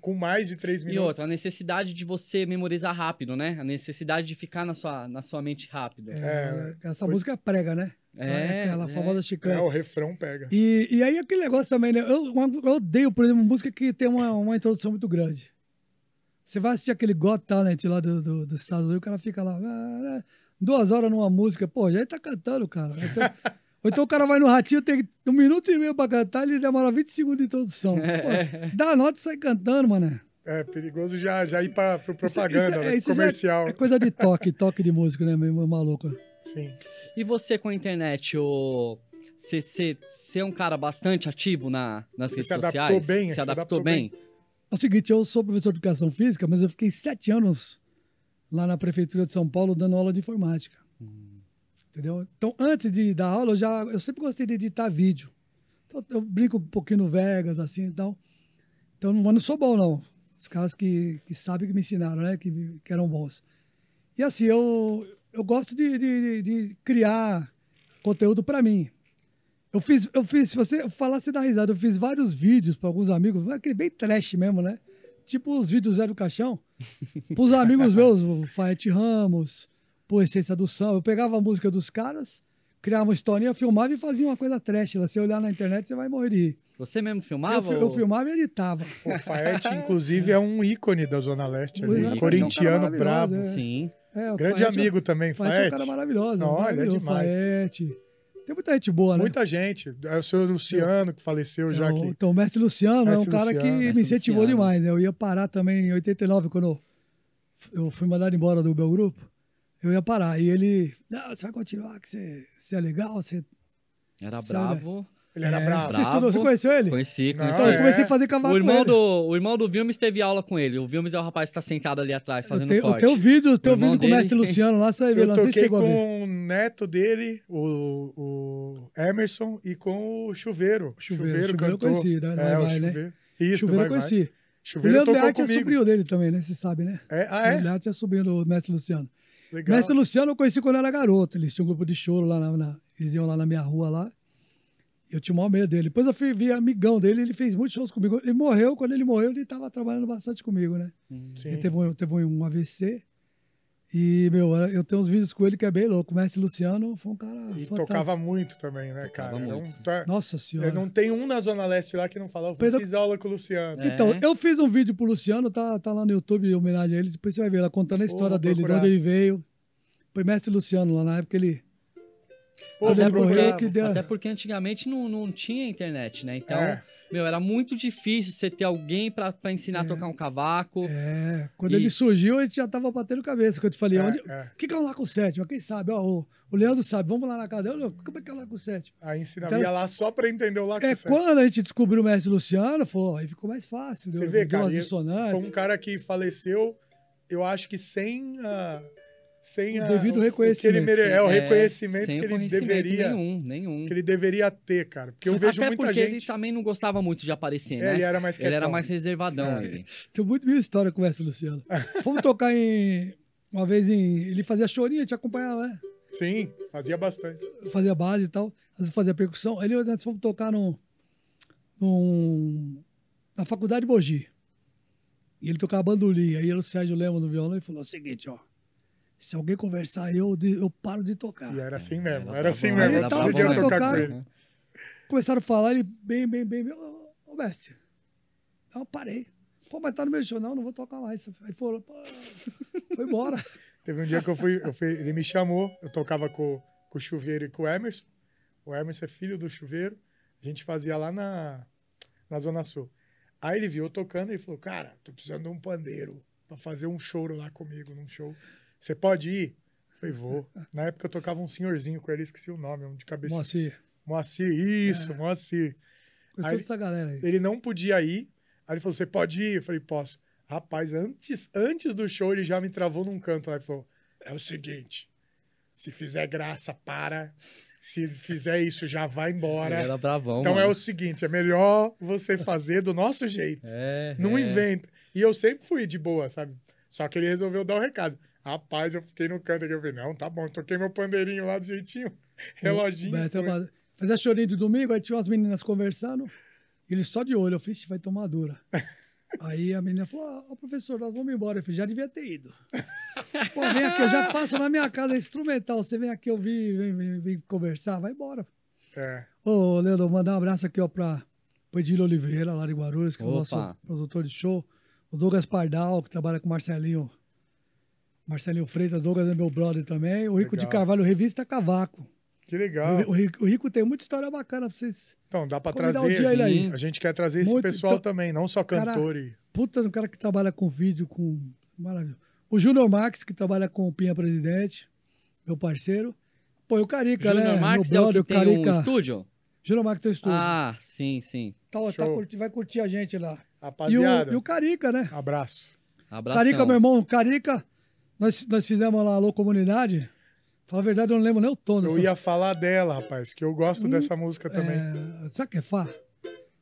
com mais de três E minutos. outra, a necessidade de você memorizar rápido, né? A necessidade de ficar na sua, na sua mente rápido. É, essa música prega, né? É, aquela é. famosa É, chiclete. o refrão pega. E, e aí aquele negócio também, né? Eu, eu odeio, por exemplo, música que tem uma, uma introdução muito grande. Você vai assistir aquele Got Talent lá do, do, dos Estados Unidos, o cara fica lá, ah, duas horas numa música, pô, já tá cantando, cara. Então, ou então o cara vai no ratinho, tem um minuto e meio pra cantar, ele demora 20 segundos de introdução. Pô, dá a nota e sai cantando, mano. É perigoso já, já ir para pro propaganda, né? isso já comercial. é coisa de toque, toque de música, né, meu maluco? Sim. E você com a internet, o... Você, você, você é um cara bastante ativo na, nas Você redes se adaptou sociais? bem, Se se adaptou, adaptou bem? É o seguinte, eu sou professor de educação física, mas eu fiquei sete anos lá na prefeitura de São Paulo dando aula de informática. Entendeu? Então, antes de dar aula, eu, já, eu sempre gostei de editar vídeo. Então, eu brinco um pouquinho no Vegas, assim e tal. Então, mas não sou bom, não. Os caras que, que sabem que me ensinaram, né? Que, que eram bons. E assim, eu, eu gosto de, de, de criar conteúdo para mim. Eu fiz, eu fiz, se você falar, você dá risada. Eu fiz vários vídeos para alguns amigos, aquele bem trash mesmo, né? Tipo os vídeos Zé do Caixão. Para os amigos meus, o Faete Ramos, pô, Essência do Samba. Eu pegava a música dos caras, criava uma historinha, filmava e fazia uma coisa trash. lá. Se você olhar na internet, você vai morrer de rir. Você mesmo Eu, filmava? fi- eu ou- filmava e editava. O Faete, inclusive, é um ícone da Zona Leste ali. É um Corintiano maravilhoso, brabo. é. Sim. É, o Grande Faete é- amigo também, Faete é um cara maravilhoso. Não, ele é maravilhoso, demais. Faete. Tem muita gente boa, né? Muita gente. É o seu Luciano, que faleceu já Então, aqui. então, o mestre Luciano é um Mestre cara Luciano. que Mestre me incentivou Luciano. demais, né? Eu ia parar também em 89, quando eu, eu fui mandado embora do meu grupo. Eu ia parar. E ele, não, você vai continuar, que você, você é legal, você... Era Sabe? bravo. Ele era É, bravo. Você, estudou, você conheceu ele? Conheci, conheci. Então, eu é. comecei a fazer cavalo O com irmão, ele. do, o irmão do Vilmes teve aula com ele. O Vilmes é o rapaz que tá sentado ali atrás fazendo eu corte. tenho vídeo, eu tenho O irmão vídeo com o mestre Luciano lá, ver Eu lá, toquei com o neto dele, o, o Emerson, e com o Chuveiro. Chuveiro, Chuveiro eu conheci, né? É, Vai, o vai, né? Chuveiro. Isso, Chuveiro vai, eu vai. conheci. O Chuveiro Leandro é sobrinho dele também, né? Você sabe, né? É, ah, O é? Leandro Learte é sobrinho do mestre Luciano. Legal. Mestre Luciano eu conheci quando eu era garoto. Eles tinham um grupo de choro lá na, na- Eles iam lá na minha rua lá. Eu tinha o maior medo dele. Depois eu fui vi amigão dele, ele fez muitos shows comigo. Ele morreu, quando ele morreu, ele estava trabalhando bastante comigo, né? Sim. Ele teve um, teve um AVC. E, meu, eu tenho uns vídeos com ele que é bem louco. O mestre Luciano foi um cara. E fantástico. tocava muito também, né, Tocava cara? Um- muito. tá- Nossa senhora. Não tem um na Zona Leste lá que não falava, Perdão- fiz aula com o Luciano. É. Então, eu fiz um vídeo pro Luciano, tá, tá lá no YouTube em homenagem a ele. Depois você vai ver lá contando a história vou dele, de procurar. onde ele veio. Foi mestre Luciano lá na época ele. Pô, Até porque procurar. que deu- Até porque antigamente não, não tinha internet, né? Então, É. meu, era muito difícil você ter alguém pra, pra ensinar a tocar um cavaco. É, quando E- ele surgiu, a gente já tava batendo cabeça. Quando eu te falei, É, onde. é. O que, que é um Laco 7? Mas quem sabe? Ó, o, o Leandro sabe, vamos lá na casa dele. Como é que é o Laco 7? Aí ensinava, Então- ia lá só pra entender o Laco É, Sete. quando a gente descobriu o mestre Luciano, foi, aí ficou mais fácil. Você deu- vê, deu cara, foi um cara que faleceu, eu acho que sem a... Sem O devido reconhecimento. ele mere- é, o É, reconhecimento sem que ele conhecimento deveria Nenhum, nenhum. que ele deveria ter, cara. Porque eu vejo Até muita porque ele gente. também não gostava muito de aparecer, É, né? ele era mais Ele era quietão. mais reservadão, É. ele. Tem muito minha história com o mestre Luciano. Fomos tocar em. Uma vez em. Ele fazia chorinho, a gente acompanhava, né? Sim, fazia bastante. fazia base e tal, às vezes fazia percussão. Aí nós fomos tocar num, num- na faculdade de Mogi. E ele tocava bandolim. Aí era o Sérgio Lemos no violão e falou o seguinte, ó. Se alguém conversar, eu, eu paro de tocar. E era assim mesmo, Era era assim bravão, mesmo. era Eu bravão, podia tocar com ele. Começaram a falar, ele bem, bem, bem, bem. Ô, ô mestre. Não, parei. Pô, mas tá no meu show, não, não vou tocar mais. Aí falou, pô, foi embora. Teve um dia que eu fui, eu fui- ele me chamou, eu tocava com, com o Chuveiro e com o Emerson. O Emerson é filho do Chuveiro. A gente fazia lá na, na Zona Sul. Aí ele viu eu tocando e falou: Cara, tô precisando de um pandeiro pra fazer um choro lá comigo, num show. Você pode ir? Eu falei, vou. Na época eu tocava um senhorzinho com ele, esqueci o nome, um de cabeça. Moacir, Moacir, isso, Moacir. com Aí- essa galera aí. Ele não podia ir. Aí ele falou: Você pode ir? Eu falei: Posso. Rapaz, antes, antes do show, ele já me travou num canto lá e falou: É o seguinte, se fizer graça, para. Se fizer isso, já vai embora. Ele era bravão, Então é mano. o seguinte: é melhor você fazer do nosso jeito. É, Não é. inventa. E eu sempre fui de boa, sabe? Só que ele resolveu dar o recado. Rapaz, eu fiquei no canto aqui. Eu falei, não, tá bom, toquei meu pandeirinho lá do jeitinho. Reloginho. Eu Fazia chorinho de domingo, aí tinha umas meninas conversando. Ele só de olho, eu fiz, vai tomar dura. Aí a menina falou: Ó, professor, nós vamos embora. Eu falei: já devia ter ido. Pô, vem aqui, eu já faço na minha casa instrumental. Você vem aqui ouvir, vem, vem, vem conversar, vai embora. É. Ô, Leandro, mandar um abraço aqui, ó, pra pro Oliveira, lá de Guarulhos, que é o Opa. nosso produtor de show. O Douglas Pardal, que trabalha com o Marcelinho. Marcelinho Freitas, Douglas é meu brother também. O Rico de Legal. Carvalho, Revista Cavaco. Que legal. O, Rico, o Rico tem muita história bacana pra vocês. Então, dá pra trazer. um dia aí. A gente quer trazer esse Muito, pessoal então- também, não só cantor e. Puta, um cara que trabalha com vídeo, com. Maravilha. O Júnior Marques, que trabalha com o Pinha Presidente, meu parceiro. Pô, e o Carica, né? Júnior Marques meu é o brother, que tem um Carica. estúdio? Júnior Marques tem um estúdio. Ah, sim, sim. Tá, tá vai curtir a gente lá. E o, Rapaziada, e o Carica, né? abraço. Abração. Carica, meu irmão, Carica, nós, nós fizemos lá a Alô Comunidade. Fala a verdade, eu não lembro nem o tom. Eu ia falar dela, rapaz, que eu gosto dessa música também. É, sabe o que é Fá?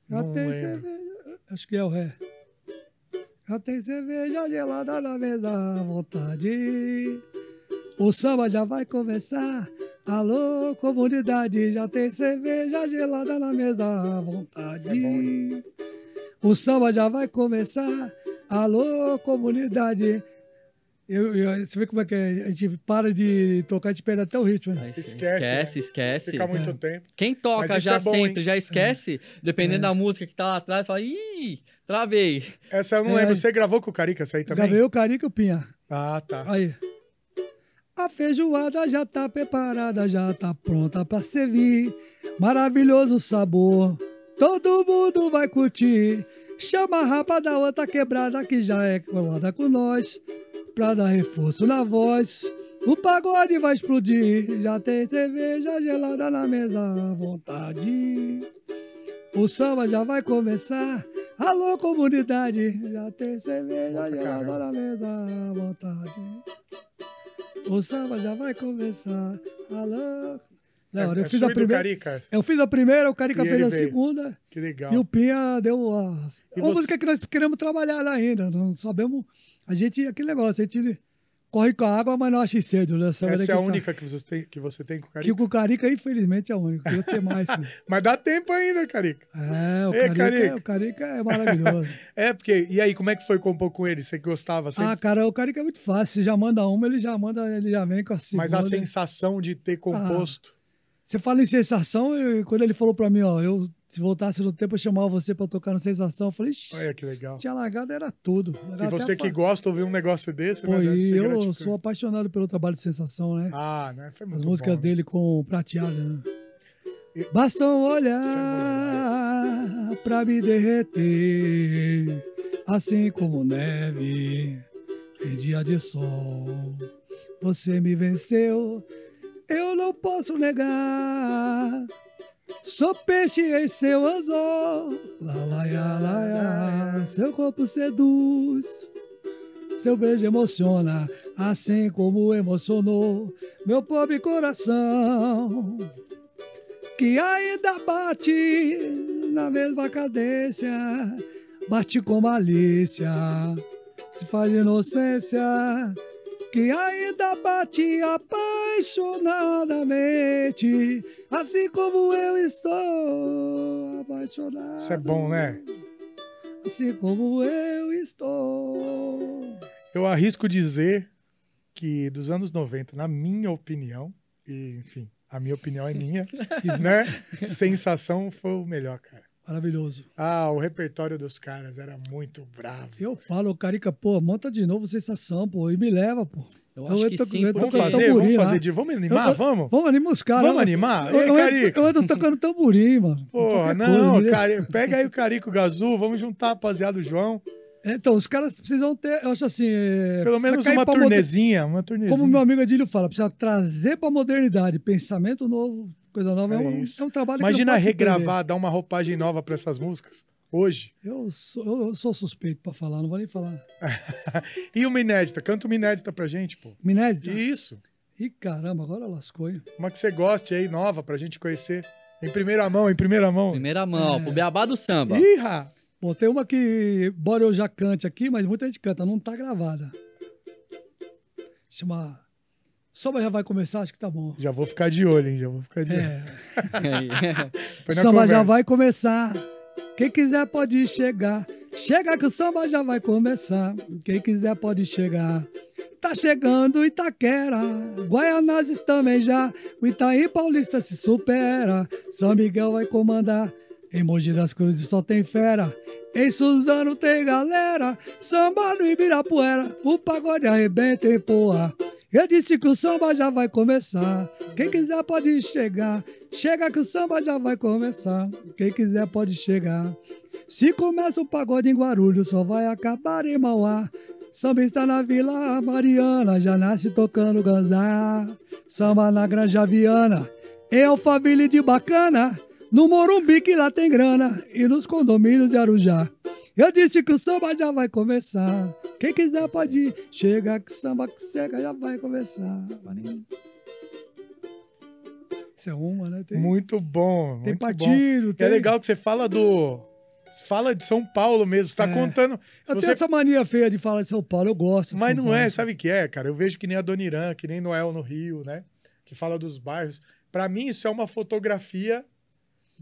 Não tem lembro. cerveja. Acho que é o Ré. Já tem cerveja gelada na mesa à vontade. O samba já vai começar. Alô, comunidade, já tem cerveja gelada na mesa à vontade. É bom, o samba já vai começar. Alô, comunidade. Eu, eu- você vê como é que é? A gente para de tocar, a gente perde até o ritmo. né? Esquece, esquece, né? esquece. Fica muito tempo. Quem toca já é bom, sempre, hein? já esquece, dependendo É. da música que tá lá atrás, fala, ih, travei. Essa eu não É, lembro. aí- Você gravou com o Carica essa aí também? Gravei o Carica e o Pinha. Ah, tá. Aí. A feijoada já tá preparada, já tá pronta pra servir. Maravilhoso sabor, todo mundo vai curtir. Chama a rapa da outra quebrada que já é colada com nós. Pra dar reforço na voz, o pagode vai explodir. Já tem cerveja gelada na mesa à vontade. O samba já vai começar. Alô, comunidade, já tem cerveja gelada na mesa à vontade. O samba já vai começar. Alô. Não, é eu, é fiz a primeira, eu fiz a primeira, o Carica E fez a veio. segunda. Que legal. E o Pinha deu a. E uma você- música que nós queremos trabalhar ainda. Não sabemos. A gente, aquele negócio, a gente corre com a água, mas não acha cedo. Né? Essa que é a tá. única que você tem, que você tem com o Que Carica? com o Carica, infelizmente, é a única. Eu tenho mais. Mas dá tempo ainda, Carica. É, o Ei, Carica, Carica. o Carica é maravilhoso. É, porque. E aí, como é que foi compor com ele? Você gostava? Você... ah, cara, o Carica é muito fácil. Você já manda uma, ele já manda, ele já vem com a segunda. Mas a sensação de ter composto. Você fala em sensação, eu- quando ele falou pra mim, ó, eu se voltasse no tempo, eu chamava você pra tocar no sensação. Eu falei, Ixi, Olha que legal. tinha largado, era tudo. E você que gosta de ouvir um negócio desse, Pô, né? Deve e eu sou apaixonado pelo trabalho de sensação, né? Ah, né? Foi muito As músicas bom, né? dele com prateado, né? E- Basta um é olhar pra me derreter, assim como neve em dia de sol. Você me venceu, eu não posso negar. Sou peixe em seu anzol, lá, lá. seu corpo seduz. Seu beijo emociona, assim como emocionou meu pobre coração, que ainda bate na mesma cadência, bate com malícia, se faz inocência, que ainda bate apaixonadamente, assim como eu estou apaixonado. Isso é bom, né? Assim como eu estou. Eu arrisco dizer que dos anos 90, na minha opinião, e enfim, a minha opinião é minha, né? Sensação foi o melhor, cara. Maravilhoso. Ah, o repertório dos caras era muito bravo. Eu falo, Carica, pô, monta de novo sensação, pô, e me leva, pô. Eu Eu acho que tô- sim, eu tô Vamos fazer, tamborim vamos lá. fazer de. Vamos animar? Eu- eu- Vamos? Vamos animar os caras. Vamos Eu- animar? Eu, Ei, eu, eu ando tocando tamborim, mano. Porra, não, coisa, cara, pega aí o Carico Gazu, vamos juntar a rapaziada do João. Então, os caras precisam ter, eu acho assim. é, Pelo menos uma pra moder- turnezinha, uma turnezinha. Como meu amigo Adílio fala, precisa trazer pra modernidade, pensamento novo, coisa nova. É, É um, isso. é um trabalho que Imagina regravar, dar uma roupagem nova pra essas músicas, hoje. Eu sou, eu, sou suspeito pra falar, não vou nem falar. E uma inédita, canta uma inédita pra gente, pô. Minédita? Isso. Ih, caramba, agora lascou, hein? Uma que você goste aí, nova, pra gente conhecer. Em primeira mão, em primeira mão. Primeira mão, É. pro beabá do samba. Ih, Ra. Bom, tem uma que, embora eu já cante aqui, mas muita gente canta, não tá gravada. Chama. Samba já vai começar, acho que tá bom. Já vou ficar de olho, hein? Já vou ficar de olho. É. Na samba já vai começar. Quem quiser pode chegar. Chega que o samba já vai começar. Quem quiser pode chegar. Tá chegando Itaquera, Guaianazes também já. O Itaí Paulista se supera. São Miguel vai comandar. Em Mogi das Cruzes só tem fera. Em Suzano tem galera. Samba no Ibirapuera. O pagode arrebenta em porra. Eu disse que o samba já vai começar. Quem quiser pode chegar. Chega que o samba já vai começar. Quem quiser pode chegar. Se começa o pagode em Guarulhos, só vai acabar em Mauá. Samba está na Vila Mariana, já nasce tocando ganzá. Samba na Granja Viana, em Alphaville de Bacana. No Morumbi que lá tem grana e nos condomínios de Arujá. Eu disse que o samba já vai começar. Quem quiser pode ir. Chega que o samba que chega já vai começar. Isso é uma, né? Tem, Muito bom. tem muito bom. partido. E Tem... É legal que você fala do. você Fala de São Paulo mesmo. Você tá É. contando. Eu você- tenho essa mania feia de falar de São Paulo, eu gosto. Mas não é, Paulo. sabe o que é, cara? Eu vejo que nem a Dona Irã, que nem Noel no Rio, né? Que fala dos bairros. Pra mim, isso é uma fotografia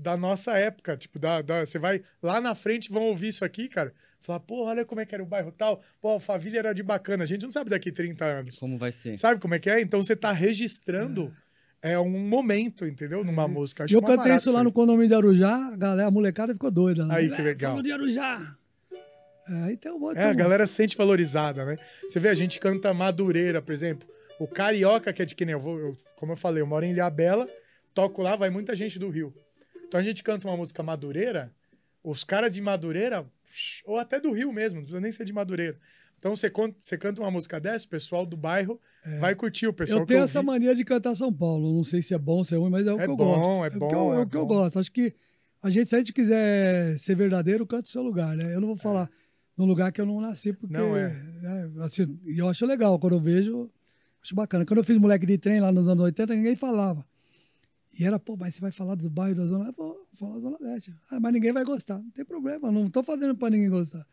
da nossa época. Tipo, da, da- você vai lá na frente, vão ouvir isso aqui, cara. Falar, pô, olha como é que era o bairro tal. Pô, a família era de bacana. A gente não sabe daqui 30 anos. Como vai ser? Sabe como é que é? Então você tá registrando é, um momento, entendeu? Numa música. Acho eu cantei isso lá no aí. condomínio de Arujá, a galera, a molecada ficou doida. Né? Aí, que É, legal. Falou de Arujá. É, aí tem um outro. É, a galera se sente valorizada, né? Você vê, a gente canta Madureira, por exemplo. O Carioca, que é de que nem eu vou, eu- como eu falei, eu moro em Ilhabela, toco lá, vai muita gente do Rio. Então a gente canta uma música Madureira, os caras de Madureira, ou até do Rio mesmo, não precisa nem ser de Madureira. Então você, você canta uma música dessa, o pessoal do bairro vai curtir, o pessoal É. Eu tenho essa mania de cantar São Paulo. Não sei se é bom, se é ruim, mas é o É que eu bom, gosto. é o que bom, eu- É, é o que eu bom. gosto. Acho que a gente, se a gente quiser ser verdadeiro, canta o seu lugar, né? Eu não vou falar num lugar que eu não nasci, porque. Não, é. né, assim, eu acho legal. Quando eu vejo, acho bacana. Quando eu fiz moleque de trem lá nos anos 80, ninguém falava. E era, pô, mas você vai falar dos bairros da Zona Leste? Pô, vou falar da Zona Leste. Ah, mas ninguém vai gostar. Não tem problema, não tô fazendo pra ninguém gostar.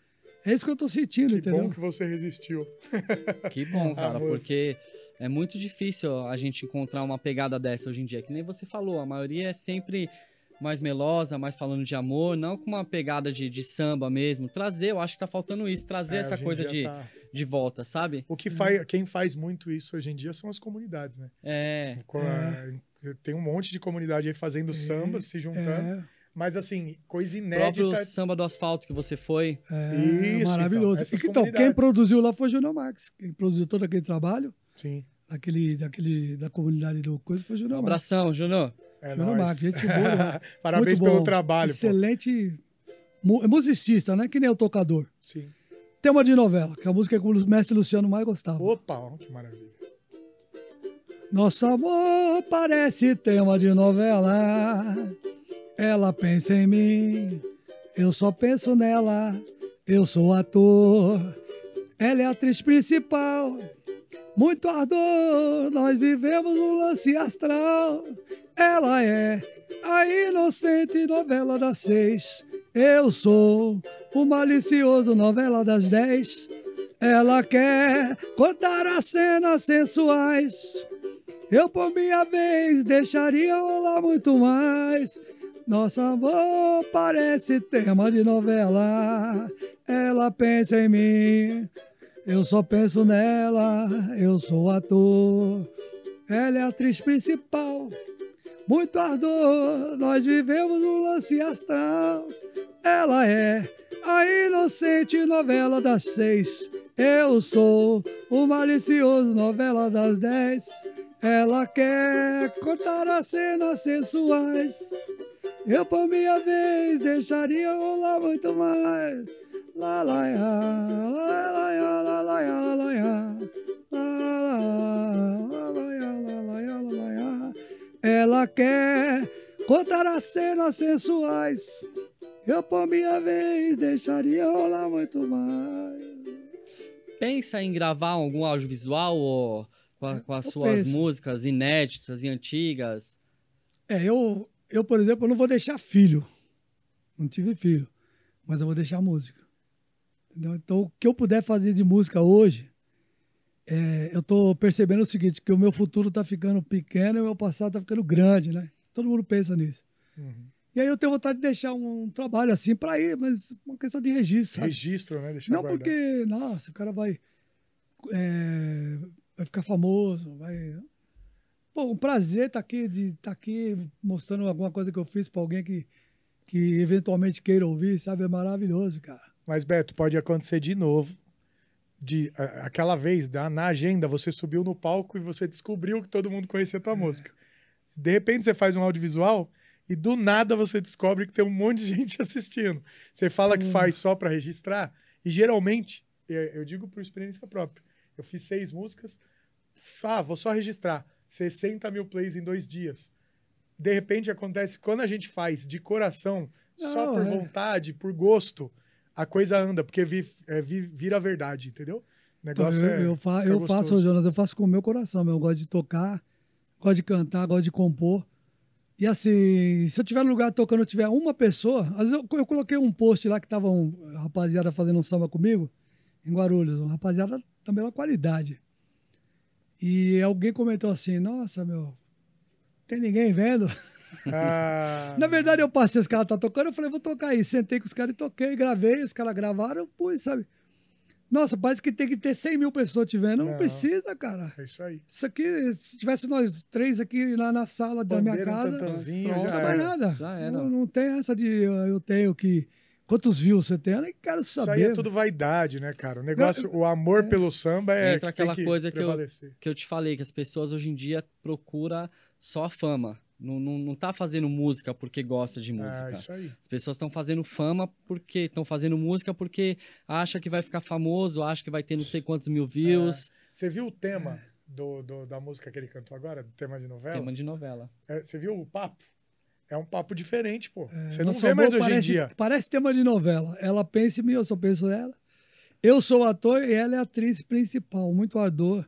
É isso que eu tô sentindo, Que entendeu? bom que você resistiu. Que bom, cara, porque é muito difícil a gente encontrar uma pegada dessa hoje em dia. Que nem você falou, a maioria é sempre mais melosa, mais falando de amor, não com uma pegada de, de samba mesmo. Trazer, eu acho que tá faltando isso, trazer É, essa coisa de, tá- de volta, sabe? O que faz, quem faz muito isso hoje em dia são as comunidades, né? É, a- Tem um monte de comunidade aí fazendo samba, se juntando. É, Mas assim, coisa o próprio inédita. samba do asfalto que você foi. é Isso, maravilhoso. então, essas então, quem produziu lá foi o Júnior Marques. Quem produziu todo aquele trabalho, Sim, daquele, daquele, da comunidade do Coisa, foi o Um Júnior Marques. abração, Júnior. É nóis. Marques, gente boa. né? Parabéns pelo trabalho. pô. Excelente é musicista, né? Que nem o tocador. Sim. Tema de novela, que é a música que o mestre Luciano mais gostava. Opa, ó, que maravilha. Nosso amor parece tema de novela. Ela pensa em mim, eu só penso nela. Eu sou ator, ela é a atriz principal. Muito ardor, nós vivemos um lance astral. Ela é a inocente novela das seis. Eu sou o malicioso novela das dez. Ela quer contar as cenas sensuais. Eu, por minha vez, deixaria rolar muito mais. Nosso amor parece tema de novela. Ela pensa em mim, eu só penso nela. Eu sou ator, ela é a atriz principal. Muito ardor, nós vivemos um lance astral. Ela é a inocente novela das seis. Eu sou o malicioso novela das dez. Ela quer contar as cenas sensuais. Eu, por minha vez, deixaria rolar muito mais. Lá, lá, ia, lá, lá, ia, lá, lá, ia, lá, lá, ia. Lá, lá, lá, lá, ia, lá, Ela quer contar as cenas sensuais. Eu, por minha vez, deixaria rolar muito mais. Pensa em gravar algum audiovisual ou com, a- com as Eu suas penso. músicas inéditas e antigas? É, eu, eu, por exemplo, eu não vou deixar filho. Não tive filho. Mas eu vou deixar música. Entendeu? Então, o que eu puder fazer de música hoje, é, eu tô percebendo o seguinte, que o meu futuro tá ficando pequeno e o meu passado tá ficando grande, né? Todo mundo pensa nisso. Uhum. E aí eu tenho vontade de deixar um trabalho assim para ir, mas uma questão de registro. Sabe? Registro, né? Deixar Não guardado. porque, nossa, o cara vai, é, vai ficar famoso, vai. Pô, um prazer estar aqui, de estar aqui mostrando alguma coisa que eu fiz para alguém que, que eventualmente queira ouvir, sabe? É maravilhoso, cara. Mas, Beto, pode acontecer de novo. De, aquela vez, da- na agenda, você subiu no palco e você descobriu que todo mundo conhecia a É. tua música. De repente, você faz um audiovisual e do nada você descobre que tem um monte de gente assistindo. Você fala que Hum. faz só para registrar e geralmente, eh, eu digo por experiência própria, eu fiz seis músicas, ah, vou só registrar 60 mil plays em dois dias. De repente acontece quando a gente faz de coração, só Não, por é. vontade, por gosto, a coisa anda, porque vi- é, vi- vira verdade, entendeu? O negócio eu, é. eu, fa- eu faço. Jonas, eu faço com o meu coração, meu. Eu gosto de tocar, gosto de cantar, gosto de compor. E assim, se eu tiver no lugar tocando, tiver uma pessoa, às vezes eu, eu coloquei um post lá que tava um rapaziada fazendo um samba comigo, em Guarulhos, um rapaziada da melhor qualidade. E alguém comentou assim, nossa, meu, tem ninguém vendo? Ah, Na verdade, eu passei, os caras tá tocando, eu falei, vou tocar aí. Sentei com os caras e toquei, gravei, os caras gravaram, pus, sabe? Nossa, parece que tem que ter 100 mil pessoas te vendo. Não, Não. precisa, cara. é isso aí. Isso aqui, se tivesse nós três aqui na, na sala da minha Bandeira, um casa, não tantanzinho, pronto, já precisa mais nada. Já era. Não, não tem essa de eu eu tenho que. Quantos views você tem? Eu nem quero Isso saber. aí é tudo vaidade, né, cara? O negócio, o amor pelo samba é. Entra que tem aquela que coisa que eu- que eu te falei, que as pessoas hoje em dia procuram só a fama. Não, não, não tá fazendo música porque gosta de música. Ah, isso aí. As pessoas estão fazendo fama porque estão fazendo música porque acha que vai ficar famoso, acha que vai ter não sei quantos mil views. Você viu o tema do, do- da música que ele cantou agora, do tema de novela? Tema de novela. É, você viu o papo? É um papo diferente, pô. Você É, não nosso vê mais hoje parece, em dia. Parece tema de novela. Ela pensa em mim, eu só penso nela. Eu sou o ator e ela é a atriz principal. Muito ardor.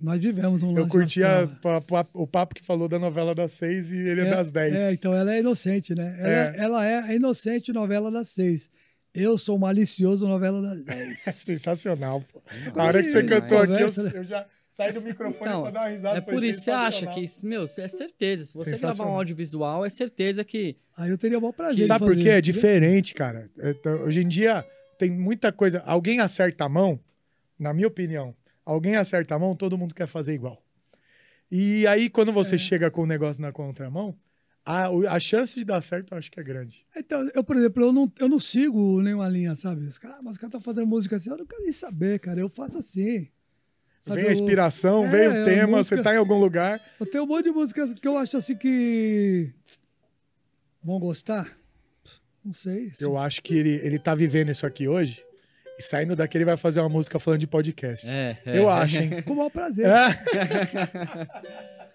Nós vivemos um Eu lance curti a- assim, pa- pa- o papo que falou da novela das seis e ele é, das dez. É, então ela é inocente, né? Ela É. é, ela é a inocente novela das seis. Eu sou o malicioso novela das dez. É sensacional, pô. A hora que você cantou aqui, eu, eu já saí do microfone Então, pra dar uma risada. é por isso que você acha que, meu, é certeza. Se você gravar um audiovisual, é certeza que Aí eu teria o maior prazer. de Sabe por quê? É diferente, cara. É, tá, Hoje em dia tem muita coisa. Alguém acerta a mão, na minha opinião, alguém acerta a mão, todo mundo quer fazer igual. E aí, quando você É. chega com o negócio na contramão, a, o- a chance de dar certo eu acho que é grande. Então, eu, por exemplo, eu não, eu não sigo nenhuma linha, sabe? Os caras, mas os caras estão fazendo música assim, eu não quero nem saber, cara. Eu faço assim. Sabe, vem a eu- inspiração, É, vem o a tema, música- você tá em algum lugar. Eu tenho um monte de músicas que eu acho assim que. Vão gostar? Não sei. Eu acho que ele, ele tá vivendo isso aqui hoje. E saindo daqui, ele vai fazer uma música falando de podcast. é, é. Eu acho, hein? Com o maior prazer. É.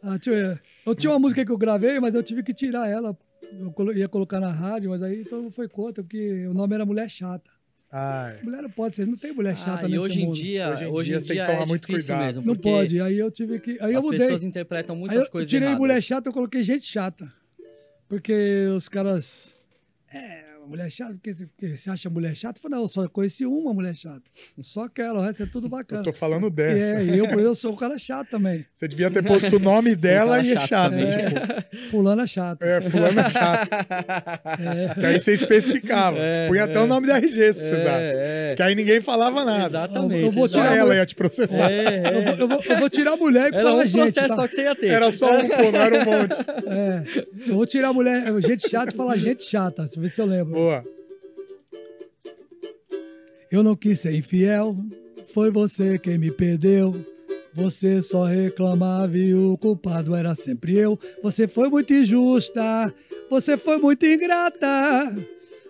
Ah, deixa eu, ver. eu tinha uma música que eu gravei, mas eu tive que tirar ela. Eu ia colocar na rádio, mas aí todo mundo foi contra, porque o nome era Mulher Chata. Ai, Mulher não pode ser, não tem mulher chata Ah, e nesse hoje em mundo. dia, Hoje em hoje dia em tem que tomar é muito cuidado. mesmo, Não pode. Aí eu tive que. Aí eu as mudei. pessoas interpretam Aí muitas eu coisas tirei erradas. mulher chata, eu coloquei gente chata. Porque os caras. É, mulher chata, porque, porque você acha mulher chata? Eu falei, não, eu só conheci uma mulher chata. Só aquela, o resto é tudo eu bacana. tô falando dessa. É, eu, eu sou o cara chato também. Você devia ter posto o nome dela cara e é chato chato. também. tipo, Fulano é chato. É, fulano é chato. Que aí você especificava. É, Punha até o nome da RG se precisasse. É, é. Que aí ninguém falava nada. Exatamente. Eu vou Só tirar ela ia te processar. É, é. Eu, vou, eu vou- eu vou tirar a mulher e Era falar um gente. processo tá? só que você ia ter. Era só um, pô, não era um monte. É, eu vou tirar a mulher, gente chata e falar gente chata. Deixa eu ver se eu lembro. Boa. Eu não quis ser infiel, foi você quem me perdeu. Você só reclamava e o culpado era sempre eu. Você foi muito injusta, você foi muito ingrata.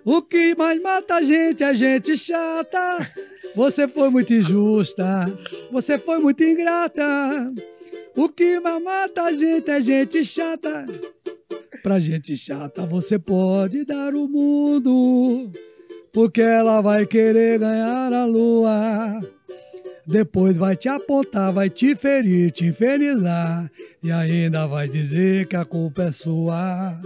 O que mais mata a gente é gente chata. Você foi muito injusta, você foi muito ingrata. O que mata a gente é gente chata. Pra gente chata você pode dar o mundo, porque ela vai querer ganhar a lua. Depois vai te apontar, vai te ferir, te infernizar e ainda vai dizer que a culpa é sua.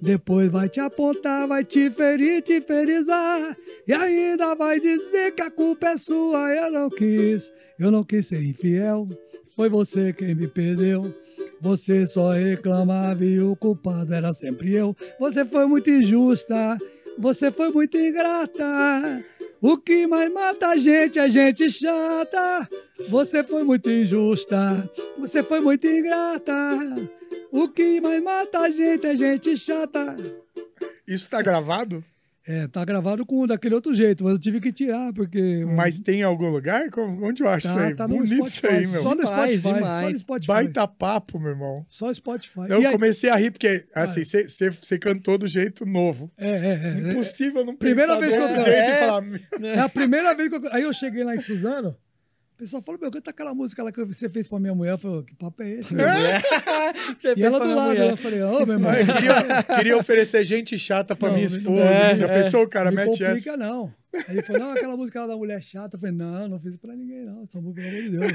Depois vai te apontar, vai te ferir, te ferizar. E ainda vai dizer que a culpa é sua. Eu não quis, eu não quis ser infiel. Foi você quem me perdeu. Você só reclamava e o culpado era sempre eu. Você foi muito injusta, você foi muito ingrata. O que mais mata a gente é gente chata. Você foi muito injusta, você foi muito ingrata. O que mais mata a gente é gente chata. Isso tá gravado? É, tá gravado com daquele outro jeito, mas eu tive que tirar, porque. Mas tem em algum lugar? Onde eu acho tá, isso aí? tá no Bonito isso Spotify. aí, meu. Só no Demais, Spotify. Só no demais. Spotify. Baita papo, meu irmão. Só Spotify. Eu E aí- comecei a rir porque, assim, você cantou do jeito novo. É, é, é. Impossível não Primeira vez do que eu jeito É. e falar... É a primeira vez que eu. Aí eu cheguei lá em Suzano, pessoal falou: Meu, canta aquela música lá que você fez pra minha mulher. Eu falei: Que papo é esse, meu? Você E fez ela do minha lado, mulher. eu falei: Ô, meu irmão. Eu queria, queria oferecer gente chata pra Não, minha não esposa. é, Já é. pensou, o cara me mete essa? complica, não. Aí ele falou, não, aquela música lá da mulher chata. Eu falei, não, não fiz pra ninguém, não. Essa música, pelo amor de Deus.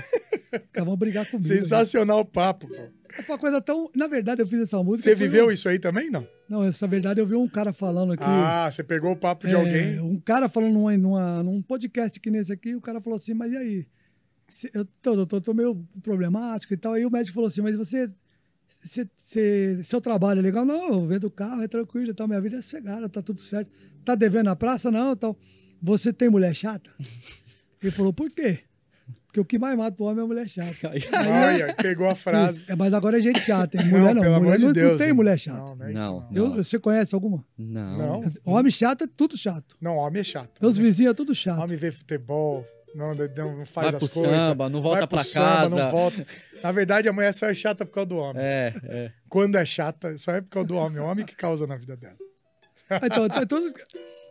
Os caras vão brigar comigo. Sensacional o papo, pô. Foi uma coisa tão... Na verdade, eu fiz essa música... Você viveu um- isso aí também, não? Não, essa verdade, eu vi um cara falando aqui... Ah, você pegou o papo de é, alguém. Um cara falando numa, numa- num podcast que nesse aqui, o cara falou assim, mas e aí? Eu tô, eu tô, tô meio problemático e tal. Aí o médico falou assim, mas você... você- você- seu trabalho é legal? Não, eu vendo o carro, é tranquilo e tal. Minha vida é sossegada, tá tudo certo. Tá devendo na praça? Não, tal. Você tem mulher chata? Ele falou, por quê? Porque o que mais mata o homem é a mulher chata. Olha, pegou a frase. É, mas agora é gente chata, hein? Mulher não, pelo mulher amor de não, Deus. não tem mulher chata. Não, não é isso, Não. não. Eu- você conhece alguma? Não. Não. Homem chato é tudo chato. Não, homem é chato. Meus Homem- vizinhos é tudo chato. Homem vê futebol, não, não, faz Vai as pro coisas. samba, não volta vai pro pra samba, casa. não volta. Na verdade, a mulher só é chata por causa do homem. É, é. Quando é chata, só é por causa do homem. É o homem que causa na vida dela. Então, é todos-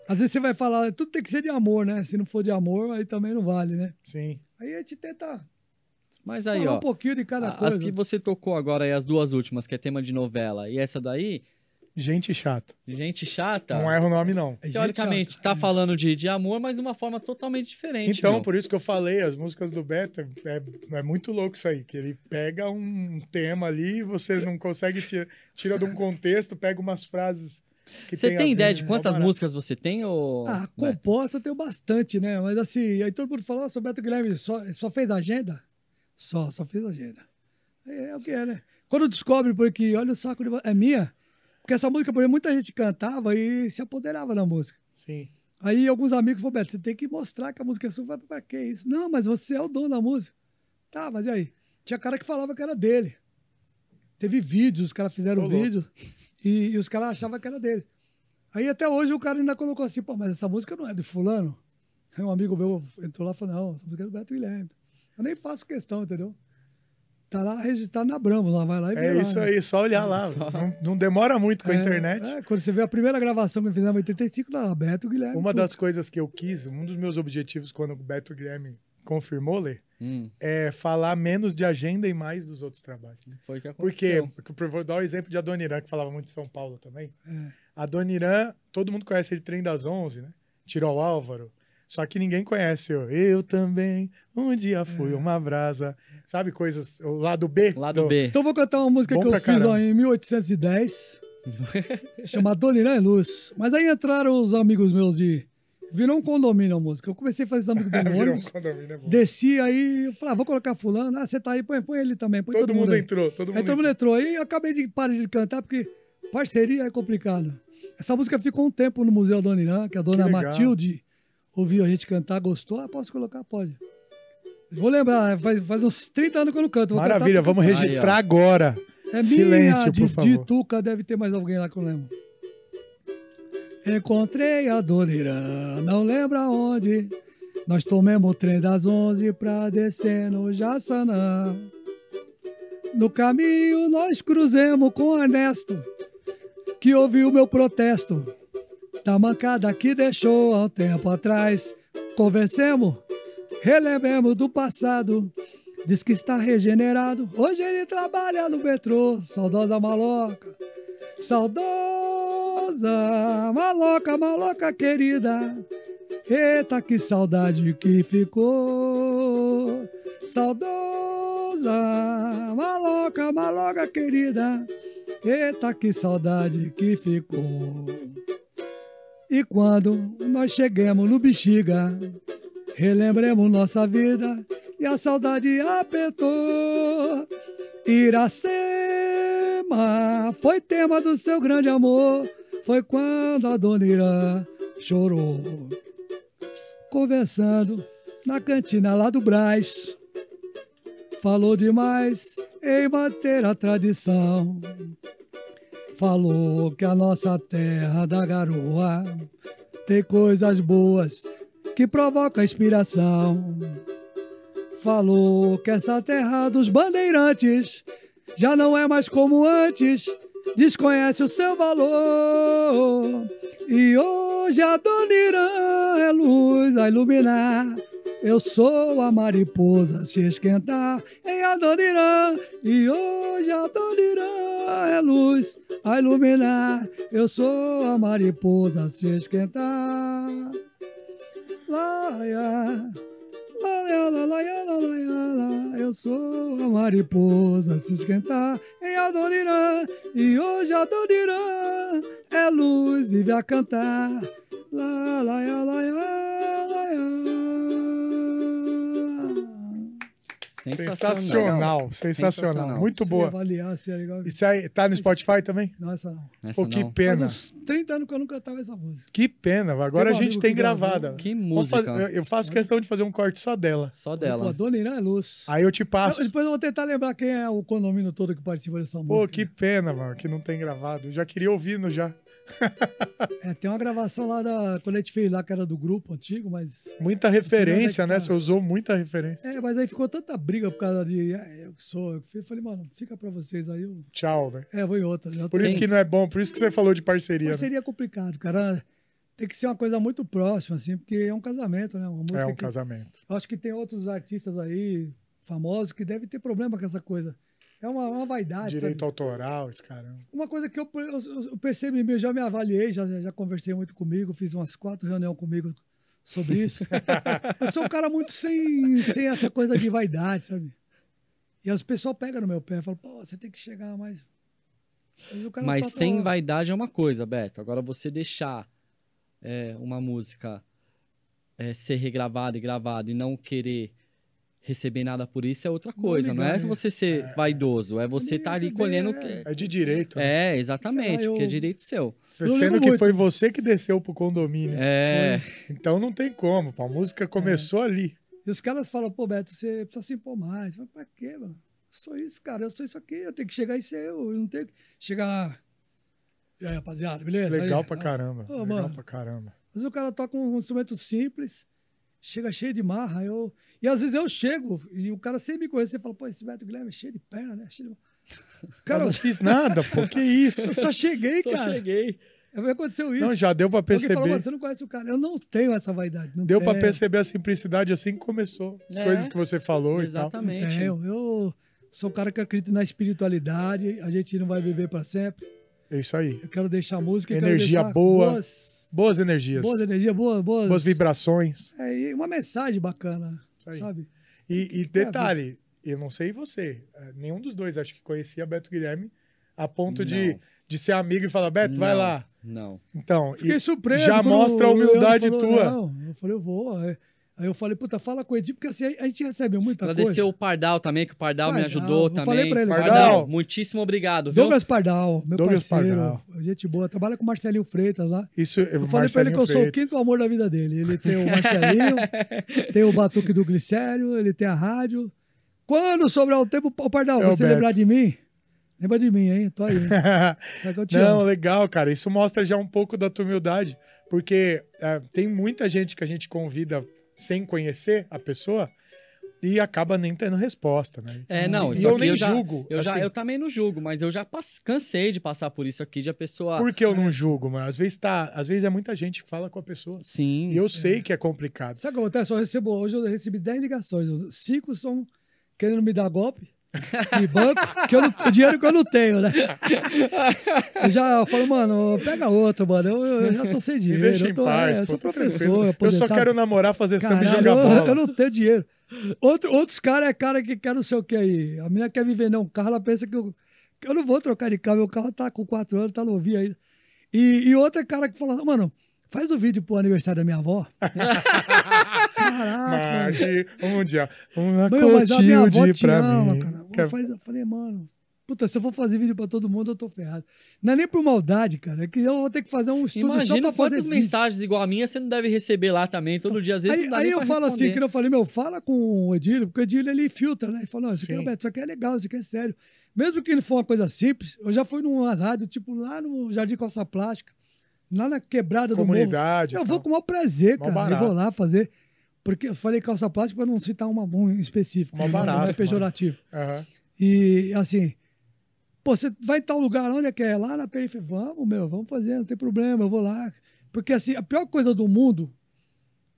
às vezes você vai falar, tudo tem que ser de amor, né? Se não for de amor, aí também não vale, né? Sim. Aí a gente tenta Mas aí, falar ó. um pouquinho de cada As coisa. que você tocou agora aí, as duas últimas, que é tema de novela, e essa daí, Gente chata. gente chata. Não erra o nome, não. É Teoricamente, tá falando de, de amor, mas de uma forma totalmente diferente. Então, meu. por isso que eu falei, as músicas do Beto, é, é muito louco isso aí, que ele pega um tema ali, você não consegue tirar, tira de um contexto, pega umas frases que Você tem ver, ideia de né? quantas barato. músicas você tem, ou... Ah, composta eu tenho bastante, né? Mas assim, aí todo mundo falou, nossa, o Beto Guilherme só, só fez agenda? Só, só fez agenda. É, é o que é, né? Quando descobre porque olha o saco de... É minha? Porque essa música, por exemplo, muita gente cantava e se apoderava da música. Sim. Aí alguns amigos falaram, Beto, você tem que mostrar que a música é sua. Falei, pra que isso? Não, mas você é o dono da música. Tá, mas e aí? Tinha cara que falava que era dele. Teve vídeos, os caras fizeram Ô, louco. vídeo e, e os caras achavam que era dele. Aí até hoje o cara ainda colocou assim, pô, mas essa música não é de fulano? Aí um amigo meu entrou lá e falou, não, essa música é do Beto Guilherme. Eu nem faço questão, entendeu? Tá lá registrado na Bramos, lá vai lá e vê É lá, isso né? aí, só olhar lá. Não, não demora muito com a É, internet. é, quando você vê a primeira gravação que fizemos em 85, lá, Beto Guilherme. Uma tudo. das coisas que eu quis, um dos meus objetivos quando o Beto Guilherme confirmou, Lê, Hum, é falar menos de agenda e mais dos outros trabalhos. foi o que Porque, aconteceu. porque eu vou dar o exemplo de Adoniran, que falava muito de São Paulo também. É. Adoniran, todo mundo conhece ele Trem das Onze, né? Tirou o Álvaro. Só que ninguém conhece o Eu também, um dia fui É. uma brasa. Sabe coisas, o lado B? Lado do- B. Então vou cantar uma música Bom que eu fiz ó, em 1810, chamada e Luz. Mas aí entraram os amigos meus de. Virou um condomínio a música. Eu comecei a fazer essa música do Virou um ônibus, condomínio, é bom. desci aí, eu falei, ah, vou colocar fulano. Ah, você tá aí, põe, põe ele também. Põe Todo, mundo aí. entrou, todo mundo Aí todo mundo entrou. Aí eu acabei de parar de cantar, porque parceria é complicado. Essa música ficou um tempo no Museu Donirã, que a dona legal. Matilde ouviu a gente cantar, gostou. Ah, posso colocar? Pode. Vou lembrar, faz, faz uns 30 anos que eu não canto. Maravilha, vamos Aí, registrar ó. agora. é Silêncio, minha, de, por favor. de Tuca, deve ter mais alguém lá que eu lembro. Encontrei a Dona Irã, não lembro aonde. Nós tomemos o trem das 11 pra descer no Jaçanã. No caminho nós cruzemos com o Ernesto, que ouviu meu protesto. Da mancada que deixou há um tempo atrás. Conversemos, relembremos do passado. Diz que está regenerado. Hoje ele trabalha no metrô. Saudosa maloca. Saudosa maloca, maloca querida. Eita, que saudade que ficou. Saudosa maloca, maloca querida. Eita, que saudade que ficou. E quando nós chegamos no Bexiga, relembremos nossa vida e a saudade apertou. Iracema foi tema do seu grande amor. Foi quando a dona Irã chorou. Conversando na cantina lá do Brás. Falou demais em manter a tradição. Falou que a nossa terra da garoa tem coisas boas que provocam inspiração. Falou que essa terra dos bandeirantes já não é mais como antes, desconhece o seu valor. E hoje a Dona Irã é luz a iluminar. Eu sou a mariposa se esquentar em Adonirã. E hoje Adonirã é luz a iluminar. Eu sou a mariposa se esquentar. Laia, laia, laia, laia, laia, Eu sou a mariposa se esquentar em Adonirã. E hoje Adonirã é luz, vive a cantar. La, laia, laia, laia. Sensacional, sensacional. Muito Se boa. avaliar se é legal. Isso aí, tá no Spotify também? Não, essa não. Essa Pô, que não. pena. Faz uns 30 anos que eu não cantava essa música. Que pena. Agora a um gente amigo tem gravada. Que música. fazer- eu- eu faço questão de fazer um corte só dela. Só Pô, dela. Dona Irã é luz. Aí eu te Eu- passo. depois eu vou tentar lembrar quem é o condomínio todo que participa dessa música. Pô, que pena, mano, que não tem gravado. Eu já queria ouvindo já. É, tem uma gravação lá da. Quando a gente fez lá, que era do grupo antigo, mas. Muita referência, onde é né? Você tá. usou muita referência. É, mas aí ficou tanta briga por causa de. é, eu que sou. Eu falei, mano, fica pra vocês aí. Eu, Tchau, né? é, vou em outra. Já Por isso que não é bom, por isso que você falou de parceria. Mas né? seria complicado, cara. Tem que ser uma coisa muito próxima, assim, porque é um casamento, né? É um que- casamento. Eu acho que tem outros artistas aí, famosos, que devem ter problema com essa coisa. É uma, uma vaidade. Direito sabe? autoral, esse caramba. Uma coisa que eu, eu, eu percebi, eu já me avaliei, já, já conversei muito comigo, fiz umas quatro reuniões comigo sobre isso. eu sou um cara muito sem, sem essa coisa de vaidade, sabe? E as pessoas pegam no meu pé e falam, pô, você tem que chegar mais. Mas, o cara Mas toca sem vaidade é uma coisa, Beto. Agora você deixar é, uma música é, ser regravada e gravada e não querer receber nada por isso é outra coisa. Não, ligar, é né? você ser vaidoso, é você estar ali receber, colhendo. é. que- É de direito. né? É, exatamente, lá, porque é eu- direito seu. eu Sendo que muito. foi você que desceu pro condomínio. É, Então não tem como. pô, A música começou ali. E os caras falam, pô, Beto, você precisa se impor mais. Eu falo, pra quê, mano? Eu sou isso, cara. Eu sou isso aqui. Eu tenho que chegar e ser eu. Eu não tenho que chegar lá. E aí, rapaziada, beleza? Legal Aí, pra ah, caramba. Ô, legal mano. pra caramba. Às vezes o cara toca um instrumento simples, chega cheio de marra. Eu... E às vezes eu chego e o cara sem me conhecer fala, pô, esse Beto Guilherme é cheio de perna, né? Cheio de... Cara, eu não fiz nada, pô. Que isso? eu só cheguei, só cara. cheguei. Aí Aconteceu isso. Não, já deu pra perceber. você não conhece o cara. Eu não tenho essa vaidade. Não Deu pra tenho. perceber a simplicidade assim que começou. As É. coisas que você falou e Exatamente. É, eu, eu sou um cara que acredita na espiritualidade. A gente não vai viver para sempre. tal. É isso aí. Eu quero deixar música. Energia quero deixar boa. Boas, Boas energias. boas energias, boas, boas, Boas vibrações. É, e uma mensagem bacana, sabe? E, e detalhe, eu não sei você, eh, nenhum dos dois acho que conhecia Beto Guilherme a ponto de, Não. de ser amigo e falar, Beto, vai Não, lá. Não. Então, Fiquei e surpreso. já mostra a humildade falou, tua. Não, eu falei, eu vou. Aí aí eu falei, puta, fala com o Edir, porque assim, a gente recebe muita Agradecer coisa. o Pardal também, que o Pardal, me Pardal, ajudou eu também. falei pra ele. Pardal. muitíssimo obrigado, viu? Douglas Pardal, meu Douglas parceiro. Pardal. Gente boa. Trabalha com o Marcelinho Freitas lá. Isso, Eu falei pra ele que eu sou o quinto amor da vida dele. Ele tem o Marcelinho, tem o Batuque do Glicério, ele tem a rádio. Quando sobrar o tempo, ô Pardal, É o você Beto. lembrar de mim? Lembra de mim, hein? Tô aí. hein? Que eu te Não, amo. legal, cara. Isso mostra já um pouco da tua humildade, porque eh, tem muita gente que a gente convida sem conhecer a pessoa e acaba nem tendo resposta, né? É, não, E isso eu nem eu já, julgo, Eu, já, assim. eu também não julgo, mas eu já pass- cansei de passar por isso aqui, de a pessoa... Por que eu não julgo, mano? Às vezes tá, às vezes é muita gente que fala com a pessoa. Sim. E eu sei que é complicado. Sabe o que acontece? Eu recebo, hoje eu recebi 10 ligações. Cinco são querendo me dar golpe de banco, que eu não, dinheiro que eu não tenho, né? Eu já falo, mano, pega outro, mano. Eu, eu já tô sem Me dinheiro. deixa eu em tô, paz, é, eu pô, sou tô professor. Eu só quero namorar, fazer samba e jogar eu, bola. eu não tenho dinheiro. Outro, outros caras é cara que quer não sei o que aí. A menina quer me vender um carro, ela pensa que eu, Eu não vou trocar de carro, meu carro tá com quatro anos, tá novinho ainda. E, e outro cara que fala, mano, faz o vídeo pro aniversário da minha avó. Caraca. Marque um dia. Uma Meu, Clotilde pra ama, mim. cara. Eu falei, eu falei, mano, puta, se eu for fazer vídeo pra todo mundo, eu tô ferrado. Não é nem por maldade, cara. É que eu vou ter que fazer um estudo só Imagina pra fazer quantas mensagens igual a minha você não deve receber lá também, todo dia. Às vezes Aí, não dá aí eu falo assim, responder. que eu falei, meu, fala com o Edílio, porque o Edílio ele filtra, né? Ele falou, não, isso aqui, Sim. Roberto, isso aqui é legal, isso aqui é sério. Mesmo que não for uma coisa simples, eu já fui numa rádio, tipo, lá no Jardim Calça Plástica, lá na quebrada do morro. Comunidade. Eu vou com o maior prazer, cara. Eu barato. vou lá fazer. Porque eu falei calça plástica para não citar uma um. Mó não, barato, Não é pejorativo. Aham. E assim, pô, você vai em tal lugar, onde é que é? Lá na periferia. Vamos, meu, vamos fazer, não tem problema, eu vou lá. Porque assim, a pior coisa do mundo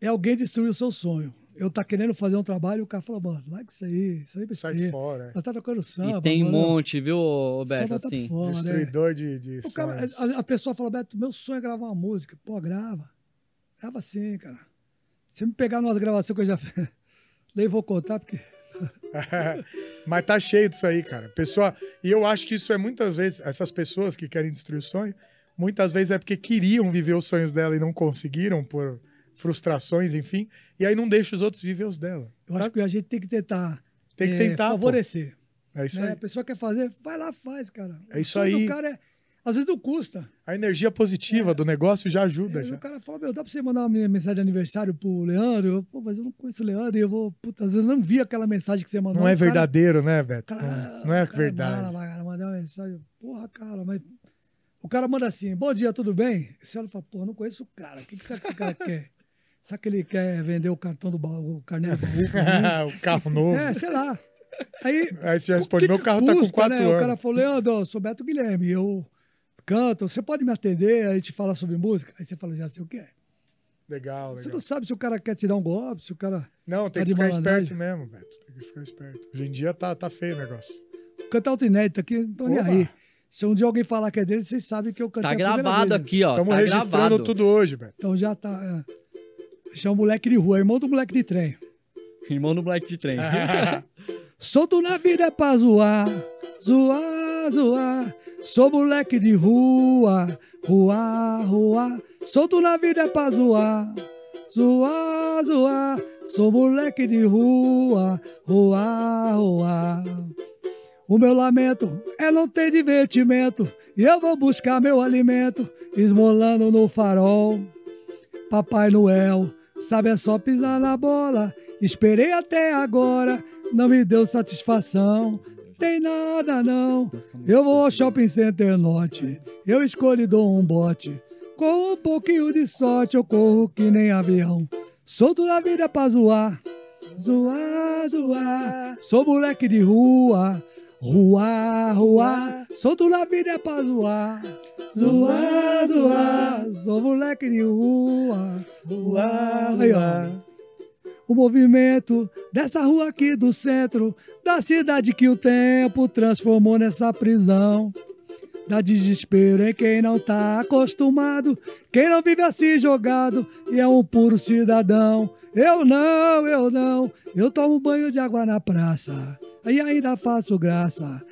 é alguém destruir o seu sonho. Eu tá querendo fazer um trabalho e o cara fala, mano, larga isso aí, isso aí é Sai fora. Nós tá tocando samba. E tem um monte, viu, Roberto? Samba tá Assim. foda, né? Destruidor de, de O cara, sonhos. a, a pessoa fala, Beto, meu sonho é gravar uma música. Pô, grava. Grava sim, cara. Se me pegar numa gravação que eu já fiz, nem vou contar, porque. Mas tá cheio disso aí, cara. Pessoa, e eu acho que isso é muitas vezes, essas pessoas que querem destruir o sonho, muitas vezes é porque queriam viver os sonhos dela e não conseguiram por frustrações, enfim, e aí não deixa os outros viver os dela. Eu acho que a gente tem que tentar. Tem que eh, tentar, pô. Favorecer. É isso né? aí. A pessoa quer fazer, vai lá, faz, cara. É O isso aí. do cara é. Às vezes não custa. A energia positiva do negócio já ajuda. Aí Já. o cara fala, meu, dá pra você mandar uma mensagem de aniversário pro Leandro? Eu, Pô, mas eu não conheço o Leandro e eu vou. Puta, às vezes eu não vi aquela mensagem que você mandou. Não é cara- verdadeiro, né, Beto? Cara, não é cara verdade. Mala, cara, mandar uma mensagem. Porra, cara, mas. O cara manda assim: bom dia, tudo bem? Você olha e fala, porra, não conheço o cara. O que, que será que esse cara quer? Será que ele quer vender o cartão do baú, o mim? o carro novo. É, sei lá. Aí, Aí você responde, meu carro tá com custa, quatro né? anos. O cara falou, Leandro, eu sou Beto Guilherme, eu canto, você pode me atender, a gente fala sobre música? Aí você fala, já sei o que é. Legal, Você legal. não sabe se o cara quer te dar um golpe, se o cara Não, tem Tá que de ficar esperto mesmo, Beto. Tem que ficar esperto. Hoje em dia tá, tá feio o negócio. cantar outro inédito aqui, não tô nem Oba. aí. Se um dia alguém falar que é dele, vocês sabem que eu cantei Tá gravado vez, aqui, ó. Estamos tá registrando gravado. tudo hoje, Beto. Então já tá. É. Chama o moleque de rua, irmão do moleque de trem. Irmão do Black de trem. Solto na vida é pra zoar, zoar, zoar. Sou moleque de rua, rua, rua. Solto na vida é pra zoar, zoar, zoar. Sou moleque de rua, rua, rua. O meu lamento é não ter divertimento. E eu vou buscar meu alimento, esmolando no farol. Papai Noel, sabe é só pisar na bola. Esperei até agora, não me deu satisfação. Tem nada não. Eu vou ao shopping center norte. Eu escolho e dou um bote. Com um pouquinho de sorte eu corro que nem avião. Solto na vida pra zoar. Zoar, zoar. Sou moleque de rua. Rua, rua. Solto na vida pra zoar. Zoar, zoar. Sou moleque de rua. Rua, ó. O movimento dessa rua aqui do centro, da cidade que o tempo transformou nessa prisão. Dá desespero em quem não tá acostumado, quem não vive assim jogado e é um puro cidadão. Eu não, eu não, eu tomo banho de água na praça e ainda faço graça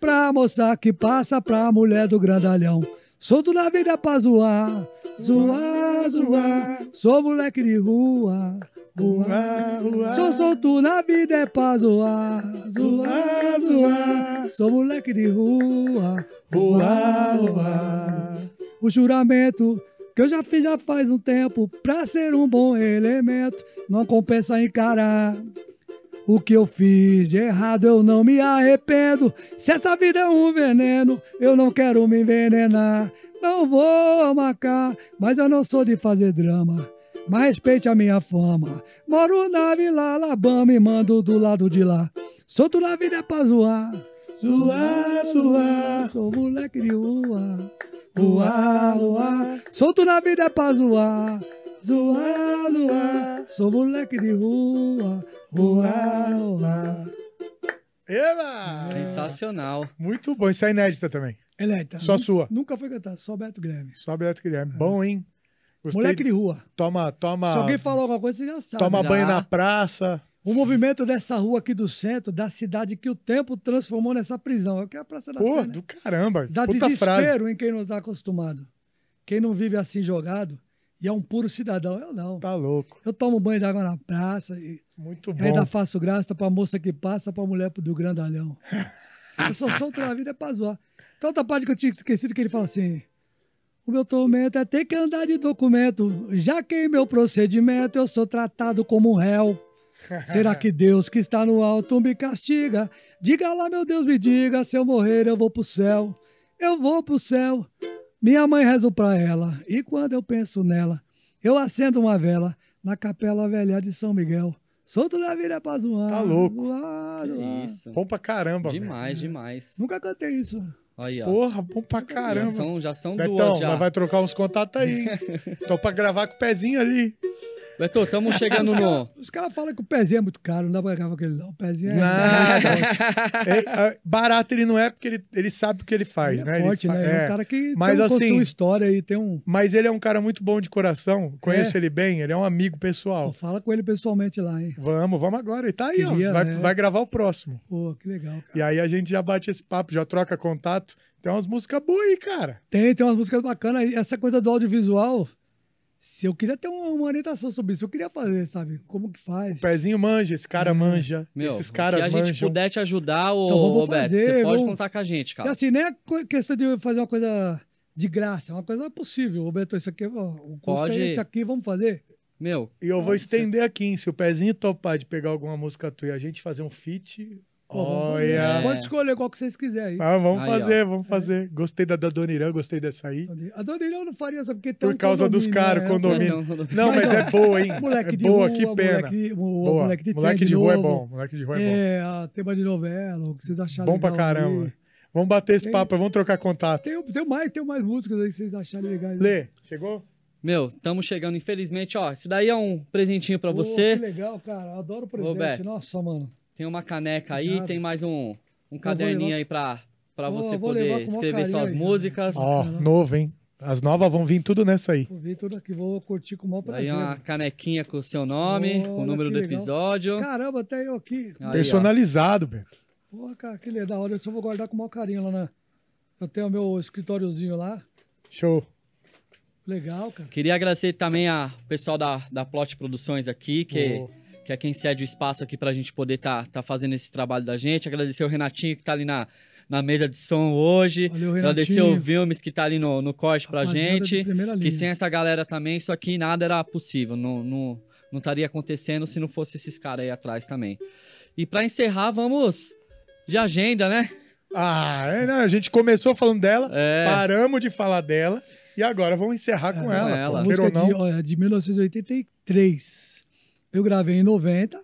pra moça que passa pra mulher do grandalhão. Solto na vida pra zoar, zoar, zoar, sou moleque de rua. Rua, rua. Sou solto na vida é pra zoar, zoar, zoar. Sou moleque de rua, rua, rua. O juramento que eu já fiz já faz um tempo pra ser um bom elemento, não compensa encarar. O que eu fiz de errado eu não me arrependo. Se essa vida é um veneno, eu não quero me envenenar. Não vou marcar, mas eu não sou de fazer drama. Mas respeite a minha fama. Moro na Vila Alabama e mando do lado de lá. Solto na vida é pra zoar. Zoar, zoar. Sou moleque de rua. Rua, rua. Solto na vida é pra zoar. Zoar, zoar. Sou moleque de rua. Rua, rua. Eba! Sensacional. Muito bom. Isso é inédita também. Eleita. Só sua. Nunca foi cantar, só Beto Guilherme. Só Beto Guilherme. Bom, hein? Gostei. Moleque de rua. Toma, toma. Se alguém falar alguma coisa, você já sabe. Toma Já. banho na praça. O movimento dessa rua aqui do centro, da cidade que o tempo transformou nessa prisão. É o que é a Praça da Pô, Sé, né? do caramba. Dá Puta frase. desespero em quem não está acostumado. Quem não vive assim jogado e é um puro cidadão. Eu não. Tá louco. Eu tomo banho d'água na praça e Muito bom. ainda faço graça pra moça que passa, pra mulher do grandalhão. Eu só solto na vida é pra zoar. Então, outra parte que eu tinha esquecido que ele fala assim: O meu tormento é ter que andar de documento, já que em meu procedimento eu sou tratado como um réu. Será que Deus que está no alto me castiga? Diga lá, meu Deus, me diga, se eu morrer eu vou pro céu. Eu vou pro céu. Minha mãe rezou pra ela, e quando eu penso nela, eu acendo uma vela na capela velha de São Miguel. Solto na vida pra zoar. Tá louco. Zoar, zoar. isso. Bom pra caramba, velho. Demais, demais. Nunca cantei isso. Aí, ó. Porra, bom pra já caramba. são, já são Betão, duas já. vai trocar uns contatos aí. Tô pra gravar com o pezinho ali. Beto, estamos chegando no. Os caras falam que o pezinho é muito caro, não dá pra gravar com aquele não. O pezinho é, Nada. É, é, barato ele não é porque ele, ele sabe o que ele faz, é né? Ele forte, fa- né? É é. um cara que Mas tem um, assim- história e tem um... Mas ele é um cara muito bom de coração. Conheço É. ele bem, ele é um amigo Pô, pessoal. fala com ele pessoalmente lá, hein? Vamos, vamos agora. Ele tá aí, Queria, ó. Vai, né? vai gravar o próximo. Pô, que legal, cara. E aí a gente já bate esse papo, já troca contato. Tem umas músicas boas aí, cara. Tem, tem umas músicas bacanas. E Essa coisa do audiovisual, se eu queria ter uma, uma orientação sobre isso, eu queria fazer, sabe? Como que faz? O pezinho manja, esse cara manja. Meu, esses caras que a gente manjam. puder te ajudar, ô, Então vamos ô Beto, fazer, você pode vamos- contar com a gente, E cara. assim, nem é questão de fazer uma coisa de graça, é uma coisa possível. Roberto, isso aqui, ó, o custo Pode. é esse aqui, vamos fazer. Meu, E eu vou Nossa. estender aqui, hein? Se o pezinho topar de pegar alguma música tua e a gente fazer um feat. Pô. Olha. É. Pode escolher qual que vocês quiserem. Ah, vamos Aí, fazer, vamos fazer. Gostei da da Dona Irã, gostei dessa aí. A Dona Irã não faria, sabe? Porque tem Por um causa dos caras, né? condomínio. Então, Não, mas é boa, hein? Moleque é de boa, rua, que pena. Moleque, o, Boa. moleque de, Moleque de rua é novo. bom. Moleque de rua é bom. É, a tema de novela, o que vocês acharam Bom pra legal caramba. aí. Vamos bater esse Tem- papo, vamos trocar contato. Tem, tem, mais, tem mais músicas aí que vocês acharem legais. Lê, chegou? Meu, estamos chegando, infelizmente, ó. Isso daí é um presentinho pra você. Que legal, cara. Adoro presente. Nossa, mano. Tem uma caneca aí, Obrigado. tem mais um, um caderninho levar- aí pra, pra você poder escrever suas aí. músicas. Ó, novo, hein? As novas vão vir tudo nessa aí. Vou ver tudo aqui, vou curtir com o maior Aí prazer. uma canequinha com o seu nome, com o Olha, número do legal. episódio. Caramba, até eu aqui. Aí, ó. Personalizado, Beto. Porra, cara, que legal. Olha, eu só vou guardar com o maior carinho lá na. Eu tenho o meu escritóriozinho lá. Show. Legal, cara. Queria agradecer também ao pessoal da, da Plot Produções aqui, que, Boa. Que é quem cede o espaço aqui pra gente poder tá, tá fazendo esse trabalho da gente. Agradecer o Renatinho que tá ali na, na mesa de som hoje. Valeu, Agradecer o Vilmes que tá ali no, no corte pra Rapaziada de gente. Que sem essa galera também, isso aqui nada era possível. Não, não, não estaria acontecendo se não fosse esses caras aí atrás também. E pra encerrar, vamos de agenda, né? Ah, é, né? a gente começou falando dela, É. paramos de falar dela e agora vamos encerrar com É, ela. ela. A música ou é não. de, de 1983. Eu gravei em 90,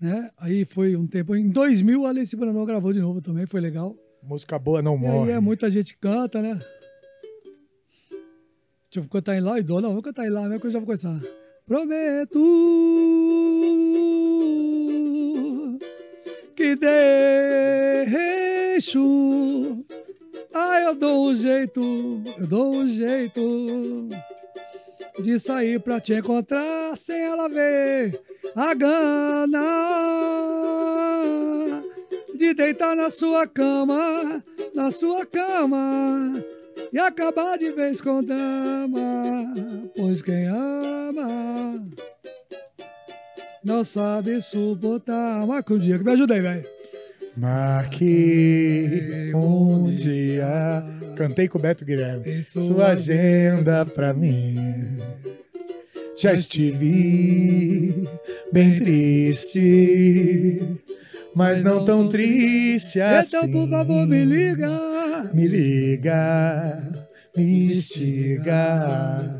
né? Aí foi um tempo. Em 2000, a Alice Brandão gravou de novo também, foi legal. Música boa não E morre. aí é, muita gente canta, né? Deixa eu cantar em lá e dou. Não, vou cantar em lá mesmo que eu já vou começar. Prometo que deixo. Ah, eu dou um jeito, eu dou um jeito de sair pra te encontrar sem ela ver a gana de deitar na sua cama, na sua cama e acabar de vez com drama, pois quem ama não sabe suportar. Marca um dia que me ajuda aí, velho. Marque um dia. Cantei com o Beto Guilherme. Sua Sua agenda pra mim. Já estive bem triste, mas não tão triste assim. Então, por favor, me liga. Me liga, me instiga,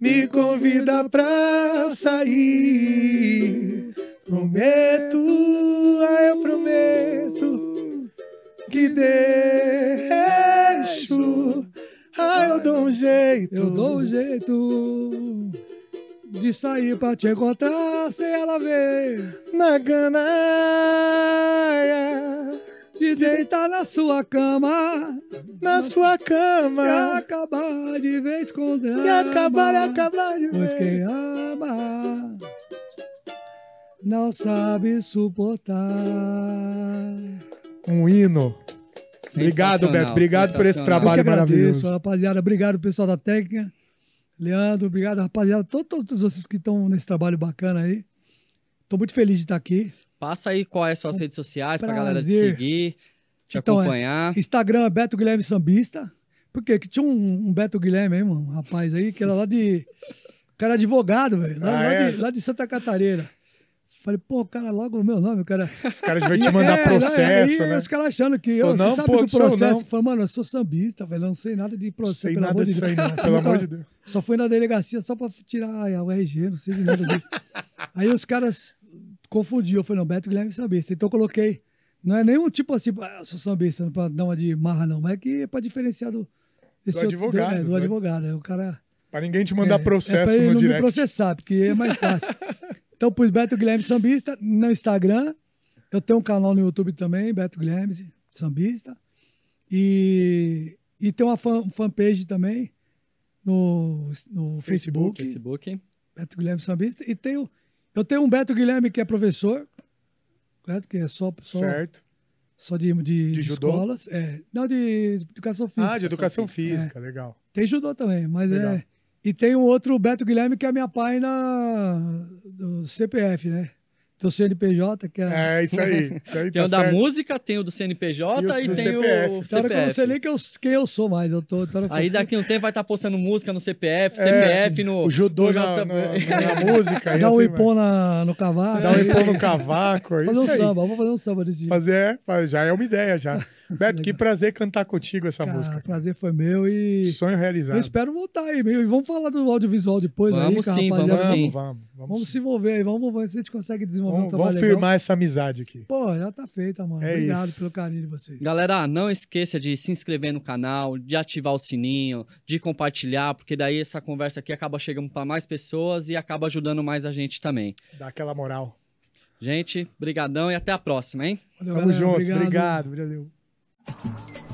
me convida pra sair. Prometo, ah, eu prometo que deixo. Ah, eu dou um jeito. Eu dou um jeito de sair pra te encontrar sem ela ver. na ganhaia, De deitar na sua cama na sua e cama. acabar de vez com drama. E acabar, e acabar de Pois vez. quem ama não sabe suportar. Um hino. Obrigado, Beto. Obrigado por esse trabalho Eu que agradeço, maravilhoso. rapaziada. Obrigado, pessoal da técnica. Leandro, obrigado, rapaziada. Todos, todos vocês que estão nesse trabalho bacana aí. Tô muito feliz de estar aqui. Passa aí qual é as suas redes sociais pra galera te seguir, te Então, é, acompanhar. Instagram é Beto Guilherme Sambista. Por quê? Que tinha um, um Beto Guilherme aí, mano, um rapaz aí, que era lá de. O cara é advogado, velho. Lá, Ah, lá é? lá de Santa Catarina. Falei, pô, o cara, logo o meu nome, o cara. Os caras vão te mandar É, processo, aí, né? Os caras achando que. Eu, não, você sabe pô, do processo. não. Falei, mano, eu sou sambista, velho. Eu não sei nada de processo, Sei pelo nada amor de Deus. não. Pelo amor de Deus. Só fui na delegacia só pra tirar o RG, não sei de nada disso. Aí os caras confundiam. Eu falei, não, Beto Guilherme é sambista. Então eu coloquei. Não é nenhum tipo assim, ah, eu sou sambista, pra dar uma de marra, não. Mas é que é pra diferenciar do. Do advogado, é, do do- advogado. É, o cara. Pra ninguém te mandar é, processo é pra ele no não direct. me processar, porque é mais fácil. Então, pus Beto Guilherme Sambista no Instagram. Eu tenho um canal no YouTube também, Beto Guilherme Sambista. E, e tem uma fan, fanpage também no, no Facebook, Facebook. Beto Guilherme Sambista. E tenho, eu tenho um Beto Guilherme que é professor, correto? que é só, só, Certo. só de, de, De de escolas. É, não, de, de educação física. Ah, de educação física. física, legal. Tem judô também, mas Legal. é. E tem um outro Beto Guilherme que é minha página do CPF, né? Do CNPJ, que é. É, isso aí. Isso aí Tem tá o da certo. música, tem o do CNPJ E e, tem CPF. o que eu não CPF. sei nem que eu- quem eu sou mais. Eu tô, tô Aí daqui a um tempo vai estar postando música no CPF, É, CPF no. O judô no na, JB. na- na música. aí Dá um assim, na, no cavalo. Dá um ipom no cavaco. é Fazer um aí. samba, vamos fazer um samba desse dia. Fazer, é, já é uma ideia já. Beto, que prazer cantar contigo essa Cara, música. prazer foi meu e Sonho eu realizado. espero voltar aí. meu. E vamos falar do audiovisual depois aí, Vamos com a sim, rapaziada. vamos sim. Vamos, vamos. Vamos, Vamos se envolver aí, vamos ver se a gente consegue desenvolver vamos, vamos legal. firmar essa amizade aqui. Pô, já tá feita, mano. É Obrigado isso. pelo carinho de vocês. Galera, não esqueça de se inscrever no canal, de ativar o sininho, de compartilhar, porque daí essa conversa aqui acaba chegando para mais pessoas e acaba ajudando mais a gente também. Dá aquela moral. Gente, brigadão e até a próxima, hein? Valeu, Tamo galera. juntos. Obrigado. Obrigado.